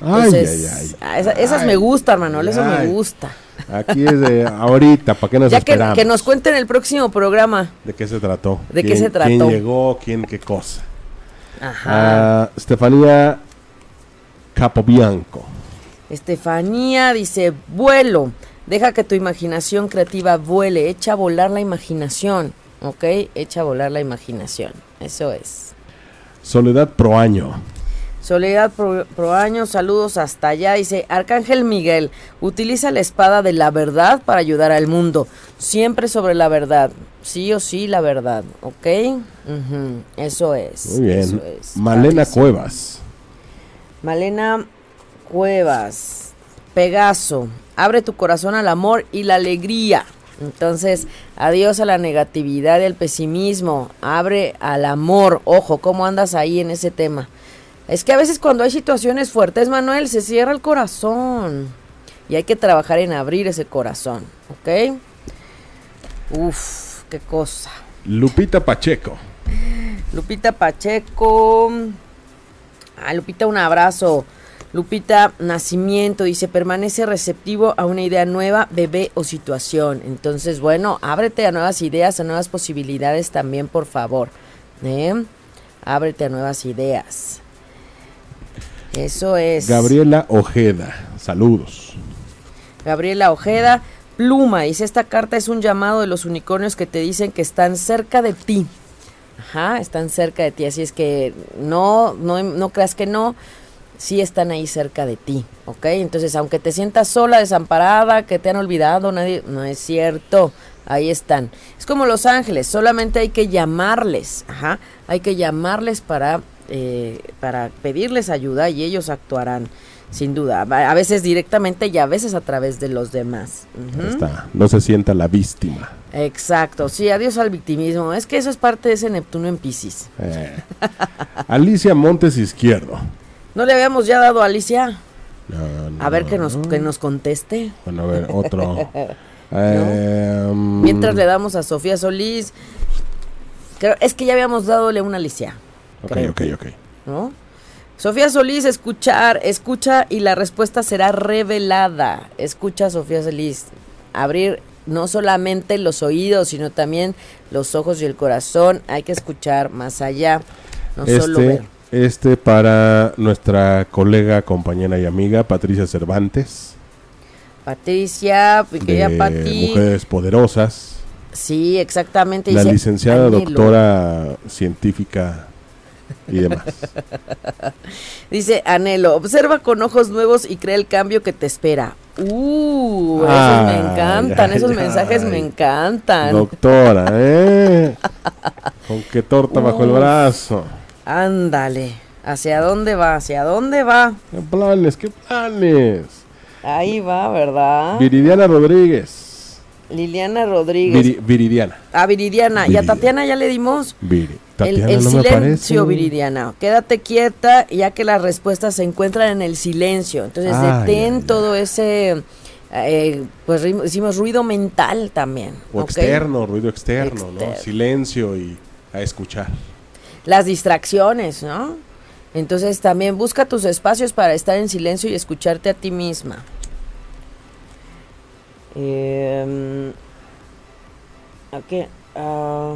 Ay, Entonces, ay, ay. ah, esa- esas Ay, me gustan, Manuel, eso me ay. gusta. Aquí es de ahorita, ¿para qué nos Ya que, esperamos? que nos cuenten el próximo programa. ¿De qué se trató? ¿De qué ¿Quién- se trató? ¿Quién llegó? ¿Quién qué cosa? Ajá. Ah, Estefanía Capobianco. Estefanía dice, vuelo. Deja que tu imaginación creativa vuele. Echa a volar la imaginación. ¿Ok? Echa a volar la imaginación. Eso es. Soledad Proaño. Soledad Pro, Proaño, saludos hasta allá. Dice, Arcángel Miguel, utiliza la espada de la verdad para ayudar al mundo. Siempre sobre la verdad. Sí o sí, la verdad. ¿Ok? Eso es. Muy bien. eso es. Malena. Cuevas. Malena Cuevas, Pegaso, abre tu corazón al amor y la alegría. Entonces, adiós a la negatividad y al pesimismo, abre al amor. Ojo, ¿cómo andas ahí en ese tema? Es que a veces cuando hay situaciones fuertes, Manuel, se cierra el corazón. Y hay que trabajar en abrir ese corazón, ¿ok? Uf, qué cosa. Lupita Pacheco. Lupita Pacheco. Ah, Lupita, un abrazo. Lupita Nacimiento dice, permanece receptivo a una idea nueva, bebé o situación. Entonces, bueno, ábrete a nuevas ideas, a nuevas posibilidades también, por favor. ¿eh? Ábrete a nuevas ideas. Eso es. Gabriela Ojeda. Saludos. Gabriela Ojeda, pluma, dice, esta carta es un llamado de los unicornios que te dicen que están cerca de ti. Ajá, están cerca de ti, así es que no, no, no creas que no, sí están ahí cerca de ti, ¿ok? Entonces, aunque te sientas sola, desamparada, que te han olvidado, nadie, no es cierto, ahí están. Es como los ángeles, solamente hay que llamarles, ajá, hay que llamarles para, eh, para pedirles ayuda y ellos actuarán. Sin duda, a veces directamente y a veces a través de los demás. Está. No se sienta la víctima. Exacto, sí, adiós al victimismo. Es que eso es parte de ese Neptuno en Pisces. Eh. Alicia Montes Izquierdo. ¿No le habíamos ya dado a Alicia? No, no, A ver que nos, que nos conteste. Bueno, a ver, otro. Eh, Mientras le damos a Sofía Solís. Creo, es que ya habíamos dadole una Alicia, Ok, creo. ok, ok. ¿no? Sofía Solís, escuchar, escucha y la respuesta será revelada. Escucha, Sofía Solís. Abrir no solamente los oídos, sino también los ojos y el corazón. Hay que escuchar más allá, no solo ver. Este, para nuestra colega, compañera y amiga Patricia Cervantes. Patricia, de Pati. Mujeres Poderosas. Sí, exactamente. La dice, licenciada doctora científica y demás. Dice Anhelo, observa con ojos nuevos y crea el cambio que te espera. Uh, esos me encantan, esos mensajes ay. me encantan. Doctora, ¿eh? Con qué torta bajo el brazo. Ándale, ¿hacia dónde va? ¿Hacia dónde va? ¿Qué planes? ¿Qué planes? Ahí va, ¿verdad? Viridiana Rodríguez. Liliana Rodríguez. Viri- Viridiana. a Viridiana. ¿Y a. Tatiana ya le dimos? Viri. El, Tatiana el no me silencio. Viridiana. Quédate quieta, ya que las respuestas se encuentran en el silencio. Entonces, Ay, detén ay, todo ese, eh, pues hicimos ruido mental también. O externo, ruido externo, ¿no? Externo. Silencio y a escuchar. Las distracciones, ¿no? Entonces, también busca tus espacios para estar en silencio y escucharte a ti misma. Eh, ok, ah,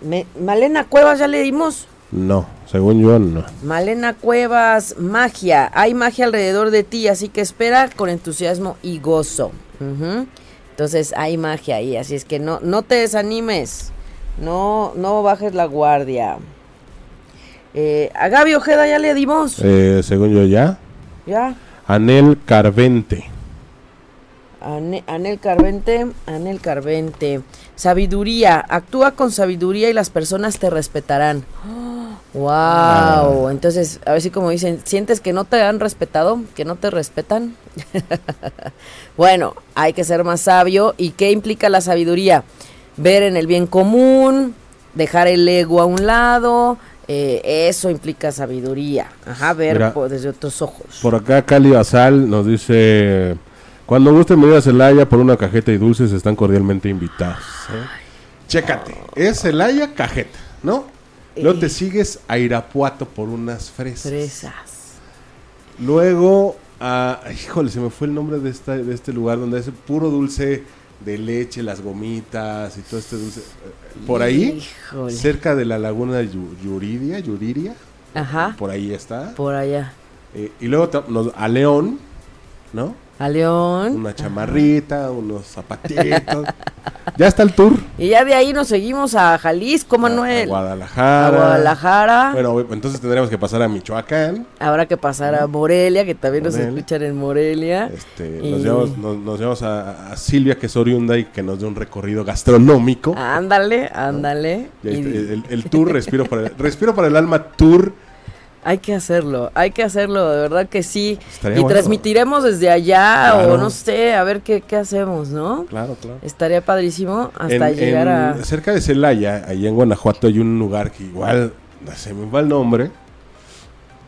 me- Malena Cuevas, ¿ya le dimos? No, según yo no. Malena Cuevas, magia. Hay magia alrededor de ti, así que espera con entusiasmo y gozo. Ujú. Entonces hay magia ahí, así es que no, no te desanimes. No, no bajes la guardia. Eh, a Gaby Ojeda ya le dimos. Eh, según yo ya. Ya. Anel Carvente. Ane- Anel Carvente, Anel Carvente. Sabiduría, actúa con sabiduría y las personas te respetarán. wow. Ah. Entonces, a ver si como dicen, ¿sientes que no te han respetado? ¿Que no te respetan? bueno, hay que ser más sabio. ¿Y qué implica la sabiduría? Ver en el bien común, dejar el ego a un lado. eh, eso implica sabiduría. Ajá, ver Mira, po- desde otros ojos. Por acá Cali Basal nos dice... Cuando gusten venir a Celaya por una cajeta y dulces están cordialmente invitados. ¿eh? Chécate, es Celaya cajeta, ¿no? Luego te Eh. sigues a Irapuato por unas fresas. Fresas. Luego a- híjole, se me fue el nombre de, esta, de este lugar donde es puro dulce de leche, las gomitas y todo este dulce. Por ahí, Híjole. cerca de la laguna de Yu- Yuridia, Yuriria, Ajá. por ahí está. Por allá. Eh, y luego nos- a León, ¿no? A León. Una chamarrita, unos zapatitos. ya está el tour. Y ya de ahí nos seguimos a Jalisco, A, Manuel. a Guadalajara. A Guadalajara. Bueno, entonces tendríamos que pasar a Michoacán. Habrá que pasar a Morelia, que también nos Morelia. escuchan en Morelia. Este, Y- nos, llevamos, nos, nos llevamos a, a Silvia, que es oriunda, y que nos dé un recorrido gastronómico. Ándale, ándale. Y el, el tour Respiro para el, Respiro para el Alma Tour. Hay que hacerlo, hay que hacerlo, de verdad que sí. Estaría y bueno. transmitiremos desde allá Claro. o no sé, a ver qué, qué hacemos, ¿no? Claro, claro. Estaría padrísimo hasta En- llegar en- a... Cerca de Celaya, ahí en Guanajuato, hay un lugar que igual se me va el nombre,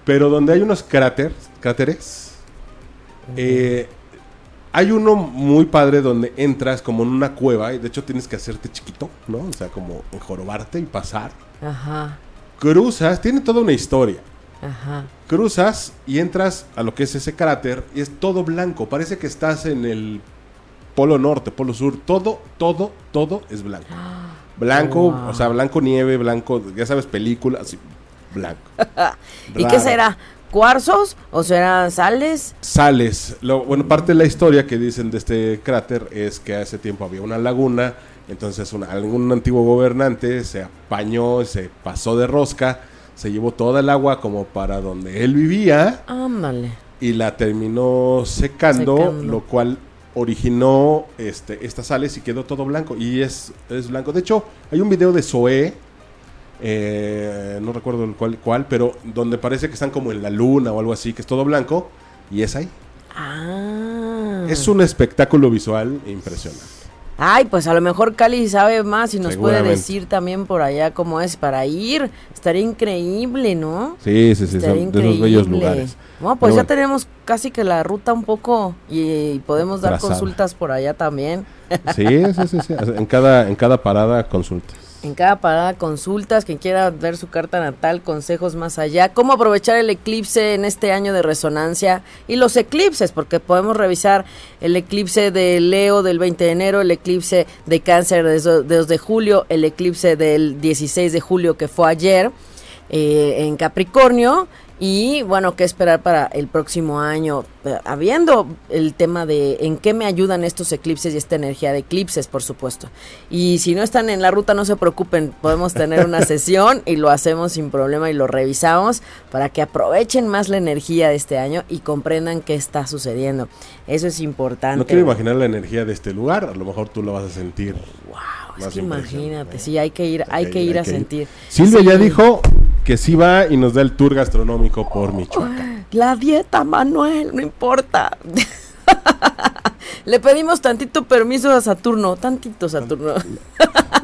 pero donde hay unos cráteres, cráteres. eh, hay uno muy padre donde entras como en una cueva y de hecho tienes que hacerte chiquito, ¿no? O sea, como enjorobarte y pasar. Ajá, Cruzas, tiene toda una historia. Ajá. Cruzas y entras a lo que es ese cráter y es todo blanco. Parece que estás en el polo norte, polo sur. Todo, todo, todo es blanco. Blanco, Wow. o sea, blanco nieve, blanco, ya sabes, películas, así, blanco. ¿Y qué será? ¿Cuarzos o serán sales? Sales. Lo, bueno, parte de la historia que dicen de este cráter es que hace tiempo había una laguna, entonces una- algún antiguo gobernante se apañó, se pasó de rosca, se llevó toda el agua como para donde él vivía. Ándale. y la terminó secando, Secando. lo cual originó este, estas sales y quedó todo blanco. Y es, es blanco. De hecho, hay un video de Zoé, eh, no recuerdo el cuál, cuál, pero donde parece que están como en la luna o algo así, que es todo blanco, y es ahí. Ah. Es un espectáculo visual impresionante. Ay, pues a lo mejor Cali sabe más y nos puede decir también por allá cómo es para ir. Estaría increíble, ¿no? Sí, sí, sí, Estaría son de esos bellos increíble. lugares. No, pues Pero ya bueno. tenemos casi que la ruta un poco y, y podemos dar Trazada. consultas por allá también. Sí, sí, sí, sí. En cada, en cada parada consultas. En cada parada consultas, quien quiera ver su carta natal, consejos más allá, cómo aprovechar el eclipse en este año de resonancia y los eclipses, porque podemos revisar el eclipse de Leo del 20 de enero, el eclipse de Cáncer de 2 de julio, el eclipse del 16 de julio que fue ayer eh, en Capricornio y bueno, qué esperar para el próximo año, Eh, habiendo el tema de en qué me ayudan estos eclipses y esta energía de eclipses, por supuesto. Y si no están en la ruta, no se preocupen, podemos tener una sesión y lo hacemos sin problema y lo revisamos para que aprovechen más la energía de este año y comprendan qué está sucediendo. Eso es importante. No quiero imaginar la energía de este lugar, a lo mejor tú lo vas a sentir. Wow, es que imagínate, ¿eh? sí, hay que ir, hay que ir a sentir. Silvia Sí. ya dijo que sí va y nos da el tour gastronómico por Michoacán. La dieta, Manuel, no importa. Le pedimos tantito permiso a Saturno, tantito Saturno.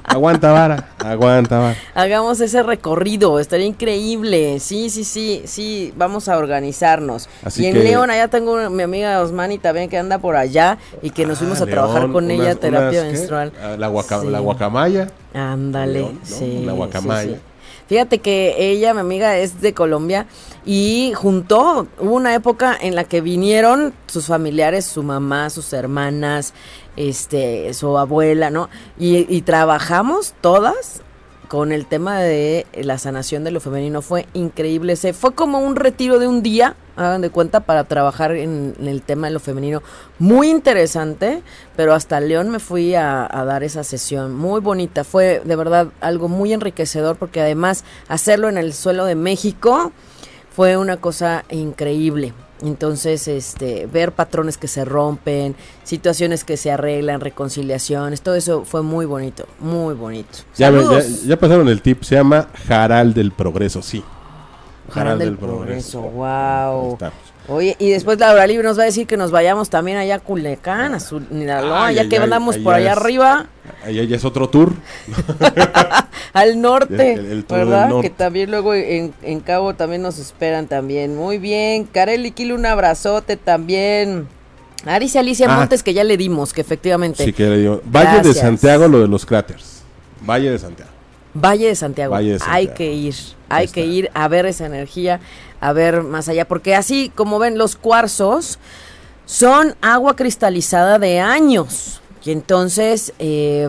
Aguanta vara, aguanta vara. Hagamos ese recorrido, estaría increíble. Sí, sí, sí, sí, vamos a organizarnos. Así y en que- León, allá tengo una- mi amiga Osmani también que anda por allá y que nos fuimos Ah, a trabajar con unas- ella terapia menstrual. Ah, La, guaca- Sí. la guacamaya. Ándale, León, ¿no? sí. La sí, guacamaya. sí. Fíjate que ella, mi amiga, es de Colombia y juntó, hubo una época en la que vinieron sus familiares, su mamá, sus hermanas, este, su abuela, ¿no? Y, y trabajamos todas con el tema de la sanación de lo femenino. Fue increíble. Se fue como un retiro de un día, hagan de cuenta, para trabajar en, el tema de lo femenino. Muy interesante, pero hasta León me fui a dar esa sesión. Muy bonita. Fue de verdad algo muy enriquecedor porque además hacerlo en el suelo de México fue una cosa increíble. Entonces, este, ver patrones que se rompen, situaciones que se arreglan, reconciliaciones, todo eso fue muy bonito, muy bonito. Ya, pasaron el tip, se llama Jaral del Progreso, sí. Jaral del Progreso, wow. Oye, y después Laura Libre nos va a decir que nos vayamos también allá a Culiacán, a Sinaloa, Ay, ya que andamos allá por allá es- arriba, Allá ya es otro tour. al norte, El- el tour del ¿verdad? norte. Que también luego en, en Cabo también nos esperan también. Muy bien, Kareli Kilo, un abrazote también. Ah, dice Alicia Ah. Montes que ya le dimos, que efectivamente. Sí que le digo. Valle de. Santiago, lo de los cráteres. Valle de Santiago. Valle de Santiago. Valle de Hay que ir, hay que ir a ver esa energía, a ver más allá, porque así como ven los cuarzos son agua cristalizada de años. Y entonces, eh,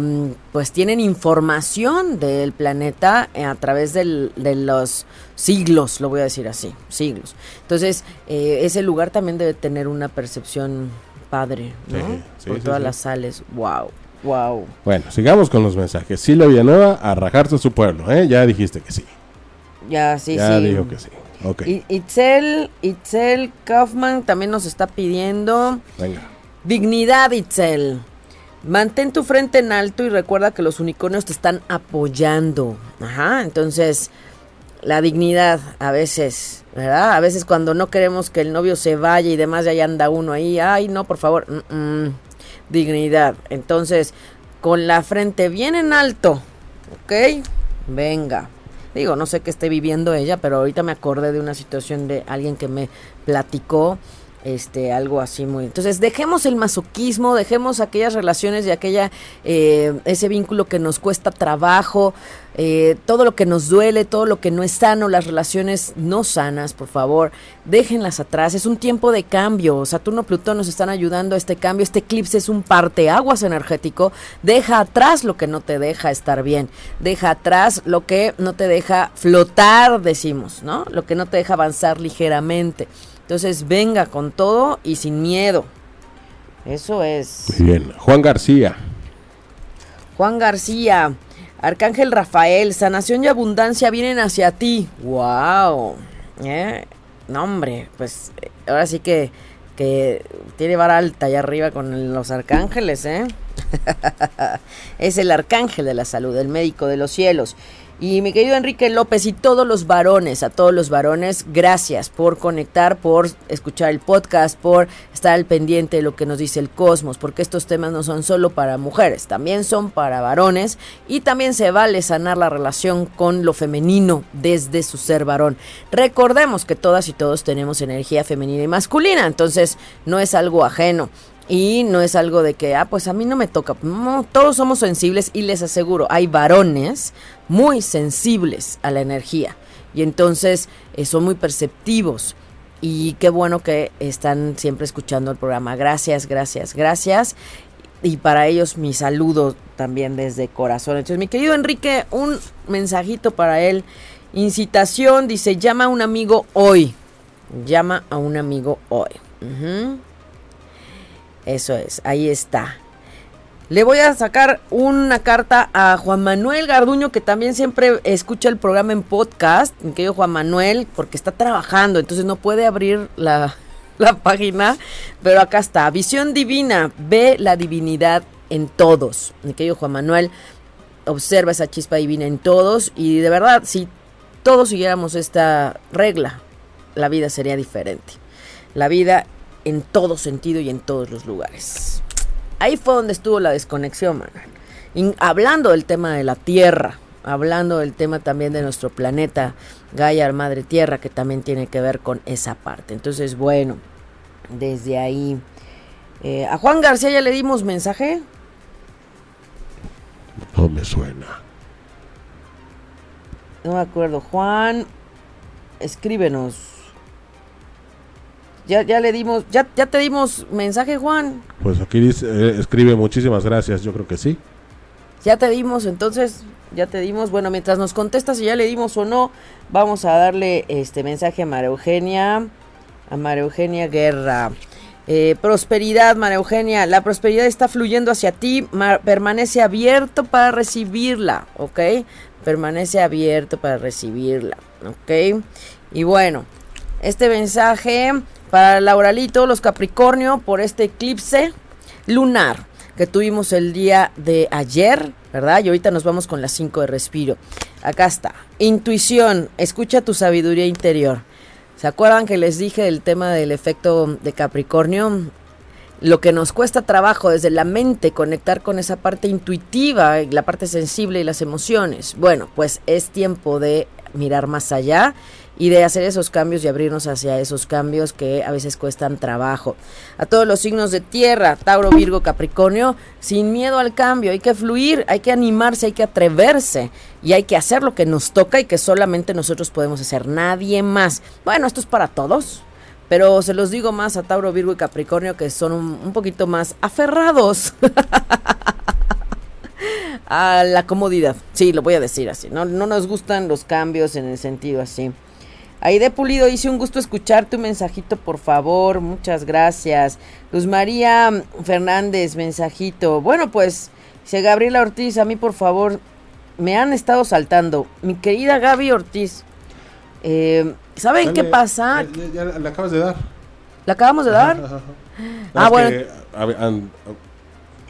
pues tienen información del planeta a través del- de los siglos, lo voy a decir así, siglos. Entonces, eh, ese lugar también debe tener una percepción padre, ¿no? Sí, sí, Por sí, todas las sales. Wow, wow. Bueno, sigamos con los mensajes. Silvia Villanueva, a rajarse su pueblo, ¿eh? Ya dijiste que sí. Ya, sí, ya sí. dijo que sí. Ok, Y- Itzel, Itzel Kaufman también nos está pidiendo venga. dignidad, Itzel. Mantén tu frente en alto y recuerda que los unicornios te están apoyando. Ajá, entonces la dignidad a veces, ¿verdad? A veces cuando no queremos que el novio se vaya y demás, ya anda uno ahí, ay, no, por favor, mm, mm, dignidad. Entonces, con la frente bien en alto, ¿ok? Venga. Digo, no sé qué esté viviendo ella, pero ahorita me acordé de una situación de alguien que me platicó este algo así muy entonces dejemos el masoquismo dejemos aquellas relaciones y aquella eh, ese vínculo que nos cuesta trabajo eh, todo lo que nos duele todo lo que no es sano las relaciones no sanas por favor déjenlas atrás es un tiempo de cambio Saturno Plutón nos están ayudando a este cambio este eclipse es un parteaguas energético deja atrás lo que no te deja estar bien deja atrás lo que no te deja flotar decimos no lo que no te deja avanzar ligeramente entonces venga con todo y sin miedo. Eso es. Muy bien. Juan García. Juan García, Arcángel Rafael, sanación y abundancia vienen hacia ti. ¡Wow! ¿Eh? No, hombre, pues eh, ahora sí que, que tiene vara alta allá arriba con los arcángeles, ¿eh? es el arcángel de la salud, el médico de los cielos. Y mi querido Enrique López y todos los varones, a todos los varones, gracias por conectar, por escuchar el podcast, por estar al pendiente de lo que nos dice el cosmos, porque estos temas no son solo para mujeres, también son para varones y también se vale sanar la relación con lo femenino desde su ser varón. Recordemos que todas y todos tenemos energía femenina y masculina, entonces no es algo ajeno. Y no es algo de que, ah, pues a mí no me toca. Todos somos sensibles y les aseguro, hay varones muy sensibles a la energía. Y entonces eh, son muy perceptivos. Y qué bueno que están siempre escuchando el programa. Gracias, gracias, gracias. Y para ellos mi saludo también desde corazón. Entonces, mi querido Enrique, un mensajito para él. Incitación, dice, llama a un amigo hoy. Llama a un amigo hoy. Eso es, ahí está. Le voy a sacar una carta a Juan Manuel Garduño, que también siempre escucha el programa en podcast, mi Juan Manuel, porque está trabajando, entonces no puede abrir la, la página, pero acá está. Visión divina, ve la divinidad en todos. Mi querido Juan Manuel, observa esa chispa divina en todos y de verdad, si todos siguiéramos esta regla, la vida sería diferente. La vida en todo sentido y en todos los lugares. Ahí fue donde estuvo la desconexión. Y hablando del tema de la Tierra, hablando del tema también de nuestro planeta, Gaia, Madre Tierra, que también tiene que ver con esa parte. Entonces, bueno, desde ahí. eh, a Juan García ya le dimos mensaje. No me suena. No me acuerdo. Juan, escríbenos. Ya, ya le dimos, ya, ya te dimos mensaje, Juan. Pues aquí dice, eh, escribe muchísimas gracias, yo creo que sí. Ya te dimos, entonces, ya te dimos. Bueno, mientras nos contestas si ya le dimos o no, vamos a darle este mensaje a María Eugenia, a María Eugenia Guerra. Eh, prosperidad, María Eugenia, la prosperidad está fluyendo hacia ti, ma- permanece abierto para recibirla, ¿ok? Permanece abierto para recibirla, ¿ok? Y bueno, este mensaje para Lauralito, los Capricornio, por este eclipse lunar que tuvimos el día de ayer, ¿verdad? Y ahorita nos vamos con las 5 de respiro. Acá está. Intuición, escucha tu sabiduría interior. ¿Se acuerdan que les dije el tema del efecto de Capricornio? Lo que nos cuesta trabajo desde la mente conectar con esa parte intuitiva, la parte sensible y las emociones. Bueno, pues es tiempo de mirar más allá y de hacer esos cambios y abrirnos hacia esos cambios que a veces cuestan trabajo. A todos los signos de tierra, Tauro, Virgo, Capricornio, sin miedo al cambio, hay que fluir, hay que animarse, hay que atreverse y hay que hacer lo que nos toca y que solamente nosotros podemos hacer, nadie más. Bueno, esto es para todos. Pero se los digo más a Tauro, Virgo y Capricornio que son un, poquito más aferrados a la comodidad. Sí, lo voy a decir así. No, no nos gustan los cambios en el sentido así. Aide Pulido, hice un gusto escuchar tu mensajito, por favor. Muchas gracias. Luz María Fernández, mensajito. Bueno, pues, dice Gabriela Ortiz, a mí, por favor, me han estado saltando. Mi querida Gaby Ortiz, eh, ¿Saben qué pasa? Ya, le acabas de dar. ¿La acabamos de dar? Ah, bueno.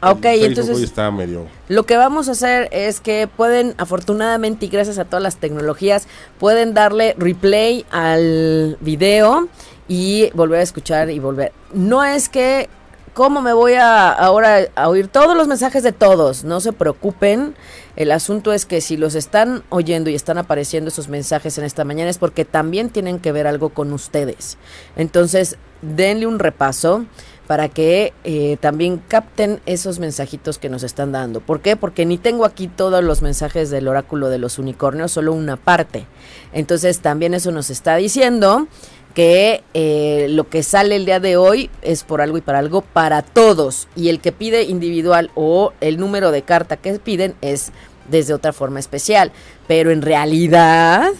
Ok, entonces está medio... lo que vamos a hacer es que pueden, afortunadamente y gracias a todas las tecnologías, pueden darle replay al video y volver a escuchar y volver. No es que, ¿cómo me voy a ahora a oír todos los mensajes de todos? No se preocupen. El asunto es que si los están oyendo y están apareciendo esos mensajes en esta mañana es porque también tienen que ver algo con ustedes. Entonces, denle un repaso para que eh, también capten esos mensajitos que nos están dando. ¿Por qué? Porque ni tengo aquí todos los mensajes del oráculo de los unicornios, solo una parte. Entonces también eso nos está diciendo que eh, lo que sale el día de hoy es por algo y para algo para todos. Y el que pide individual o el número de carta que piden es desde otra forma especial. Pero en realidad,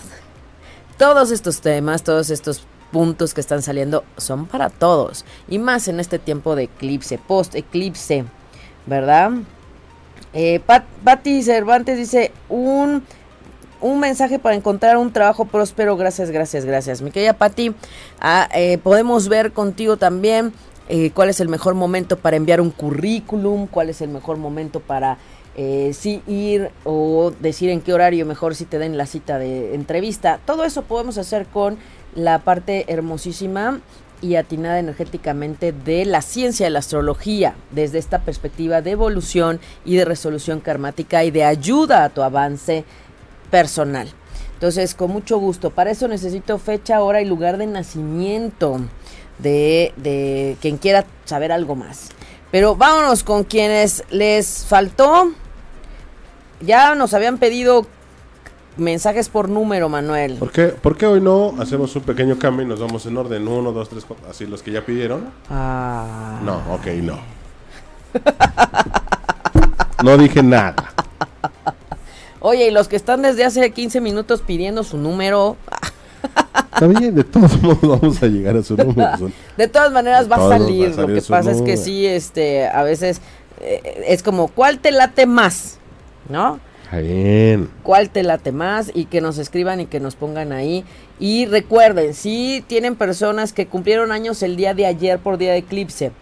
todos estos temas, todos estos puntos que están saliendo son para todos. Y más en este tiempo de eclipse, post-eclipse, ¿verdad? Eh, Pat, Cervantes dice, un un mensaje para encontrar un trabajo próspero. Gracias, gracias, gracias. Mi querida Patti, ah, eh, podemos ver contigo también eh, cuál es el mejor momento para enviar un currículum, cuál es el mejor momento para eh, sí ir o decir en qué horario mejor si te den la cita de entrevista. Todo eso podemos hacer con la parte hermosísima y atinada energéticamente de la ciencia de la astrología, desde esta perspectiva de evolución y de resolución karmática y de ayuda a tu avance personal. Entonces, con mucho gusto. Para eso necesito fecha, hora y lugar de nacimiento de, de quien quiera saber algo más. Pero vámonos con quienes les faltó. Ya nos habían pedido mensajes por número, Manuel. ¿Por qué, ¿Por qué hoy no hacemos un pequeño cambio y nos vamos en orden? Uno, dos, tres, cuatro. Así los que ya pidieron. Ah. No, ok, no. no dije nada. Oye, y los que están desde hace 15 minutos pidiendo su número. Está bien, de todos modos vamos a llegar a su número. de todas maneras va, a salir. Lo que pasa es que sí, este, a veces eh, es como, ¿cuál te late más? ¿No? Bien. ¿Cuál te late más? Y que nos escriban y que nos pongan ahí. Y recuerden, si tienen personas que cumplieron años el día de ayer por día de eclipse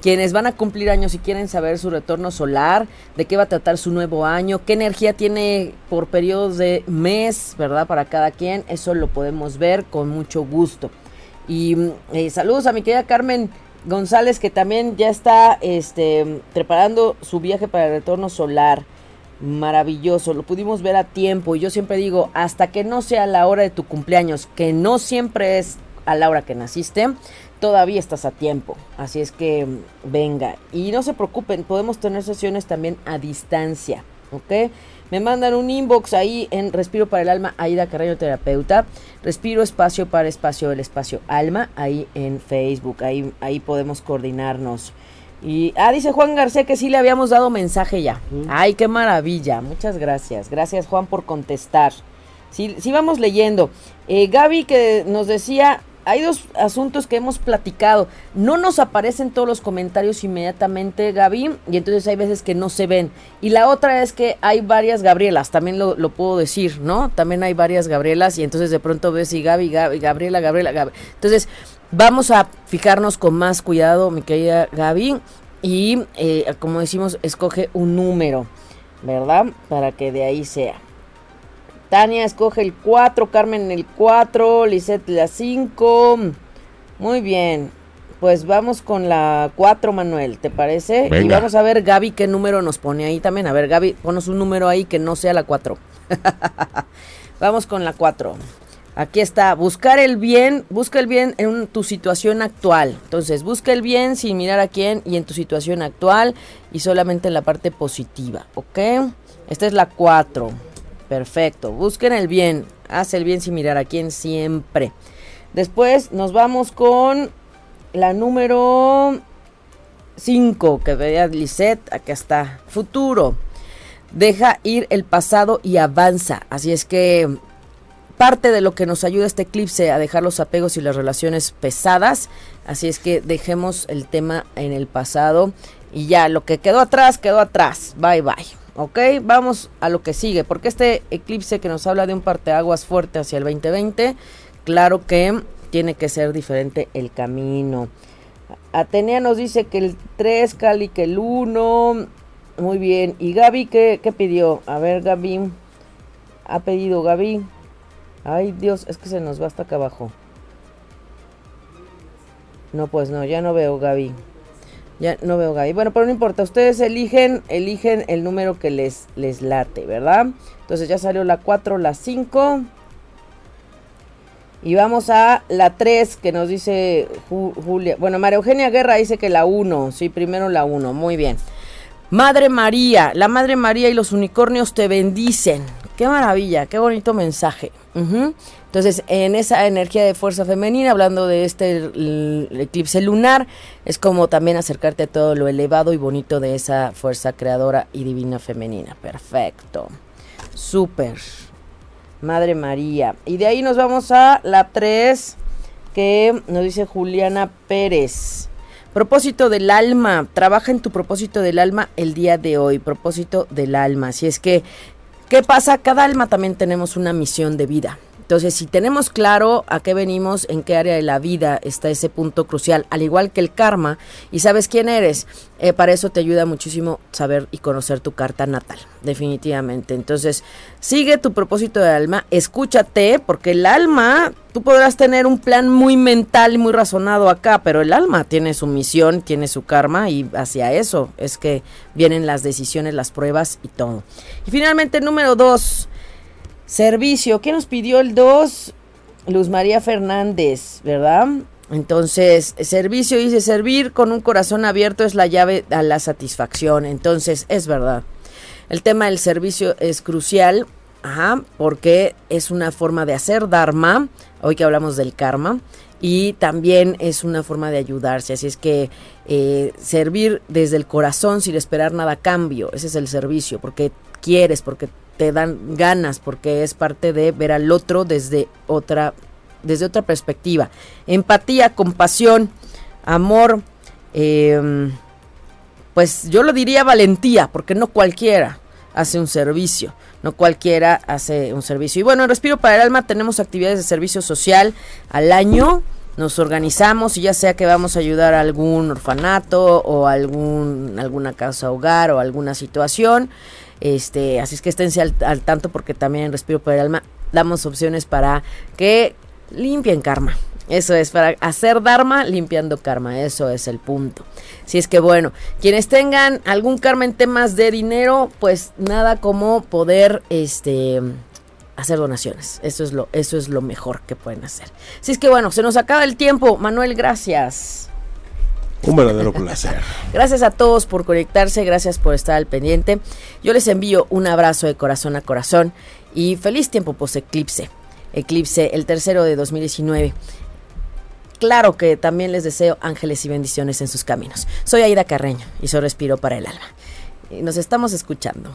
quienes van a cumplir años y quieren saber su retorno solar, de qué va a tratar su nuevo año, qué energía tiene por periodos de mes, ¿verdad? Para cada quien, eso lo podemos ver con mucho gusto. Y eh, saludos a mi querida Carmen González, que también ya está este, preparando su viaje para el retorno solar. Maravilloso, lo pudimos ver a tiempo y yo siempre digo, hasta que no sea la hora de tu cumpleaños, que no siempre es a la hora que naciste, todavía estás a tiempo. Así es que venga. Y no se preocupen, podemos tener sesiones también a distancia. ¿Ok? Me mandan un inbox ahí en Respiro para el Alma, Aida Carreño Terapeuta. Respiro Espacio para Espacio, el Espacio Alma, ahí en Facebook. Ahí, ahí podemos coordinarnos. Y, ah, dice Juan García que sí le habíamos dado mensaje ya. Ay, qué maravilla. Muchas gracias. Gracias, Juan, por contestar. Sí, sí vamos leyendo. Eh, Gaby que nos decía, hay dos asuntos que hemos platicado. No nos aparecen todos los comentarios inmediatamente, Gaby, y entonces hay veces que no se ven. Y la otra es que hay varias Gabrielas, también lo, puedo decir, ¿no? También hay varias Gabrielas y entonces de pronto ves y Gaby, Gaby Gabriela, Gabriela, Gaby. Entonces, vamos a fijarnos con más cuidado, mi querida Gaby, y eh, como decimos, escoge un número, ¿verdad? Para que de ahí sea. Tania escoge el 4, Carmen el 4, Lisette la 5. Muy bien. Pues vamos con la 4, Manuel, ¿te parece? Y vamos a ver, Gaby, qué número nos pone ahí también. A ver, Gaby, ponos un número ahí que no sea la 4. vamos con la 4. Aquí está, buscar el bien, busca el bien en tu situación actual. Entonces, busca el bien sin mirar a quién y en tu situación actual y solamente en la parte positiva, ¿ok? Esta es la 4. Perfecto, busquen el bien, haz el bien sin mirar a quién siempre. Después nos vamos con la número 5 que veía Lisette, acá está, futuro. Deja ir el pasado y avanza. Así es que parte de lo que nos ayuda este eclipse a dejar los apegos y las relaciones pesadas. Así es que dejemos el tema en el pasado y ya lo que quedó atrás, quedó atrás. Bye bye. Ok, vamos a lo que sigue, porque este eclipse que nos habla de un parteaguas fuerte hacia el 2020, claro que tiene que ser diferente el camino. Atenea nos dice que el 3, Cali que el 1. Muy bien. ¿Y Gaby qué, qué pidió? A ver, Gaby. Ha pedido Gaby. Ay, Dios, es que se nos va hasta acá abajo. No, pues no, ya no veo Gaby. Ya no veo Gaby. Bueno, pero no importa. Ustedes eligen, eligen el número que les, les late, ¿verdad? Entonces ya salió la 4, la 5. Y vamos a la 3 que nos dice Julia. Bueno, María Eugenia Guerra dice que la 1. Sí, primero la 1. Muy bien. Madre María, la Madre María y los unicornios te bendicen. Qué maravilla, qué bonito mensaje. Entonces, en esa energía de fuerza femenina, hablando de este eclipse lunar, es como también acercarte a todo lo elevado y bonito de esa fuerza creadora y divina femenina. Perfecto. Súper. Madre María. Y de ahí nos vamos a la 3 que nos dice Juliana Pérez. Propósito del alma. Trabaja en tu propósito del alma el día de hoy. Propósito del alma. Si es que ¿Qué pasa? Cada alma también tenemos una misión de vida. Entonces, si tenemos claro a qué venimos, en qué área de la vida está ese punto crucial, al igual que el karma, y sabes quién eres, eh, para eso te ayuda muchísimo saber y conocer tu carta natal, definitivamente. Entonces, sigue tu propósito de alma, escúchate, porque el alma, tú podrás tener un plan muy mental y muy razonado acá, pero el alma tiene su misión, tiene su karma, y hacia eso es que vienen las decisiones, las pruebas y todo. Y finalmente, número dos, Servicio. ¿Quién nos pidió el 2? Luz María Fernández, ¿verdad? Entonces, servicio dice, servir con un corazón abierto es la llave a la satisfacción. Entonces, es verdad. El tema del servicio es crucial, ajá, porque es una forma de hacer Dharma, hoy que hablamos del karma, y también es una forma de ayudarse. Así es que eh, servir desde el corazón sin esperar nada a cambio, ese es el servicio, porque quieres, porque te dan ganas porque es parte de ver al otro desde otra desde otra perspectiva. Empatía compasión amor em, pues yo lo diría valentía porque no cualquiera hace un servicio no cualquiera hace un servicio. Y bueno en respiro para el alma tenemos actividades de servicio social al año nos organizamos y ya sea que vamos a ayudar a algún orfanato o algún alguna casa hogar o alguna situación este, así es que esténse al, tanto porque también en Respiro por el Alma damos opciones para que limpien karma. Eso es, para hacer Dharma limpiando karma, eso es el punto. Si es que bueno, quienes tengan algún karma en temas de dinero, pues nada como poder este hacer donaciones. Eso es lo eso es lo mejor que pueden hacer. Si es que bueno, se nos acaba el tiempo. Manuel, gracias. Un verdadero placer. gracias a todos por conectarse, gracias por estar al pendiente. Yo les envío un abrazo de corazón a corazón y feliz tiempo post eclipse. Eclipse, el tercero de 2019. Claro que también les deseo ángeles y bendiciones en sus caminos. Soy Aida Carreño y soy Respiro para el Alma. Nos estamos escuchando.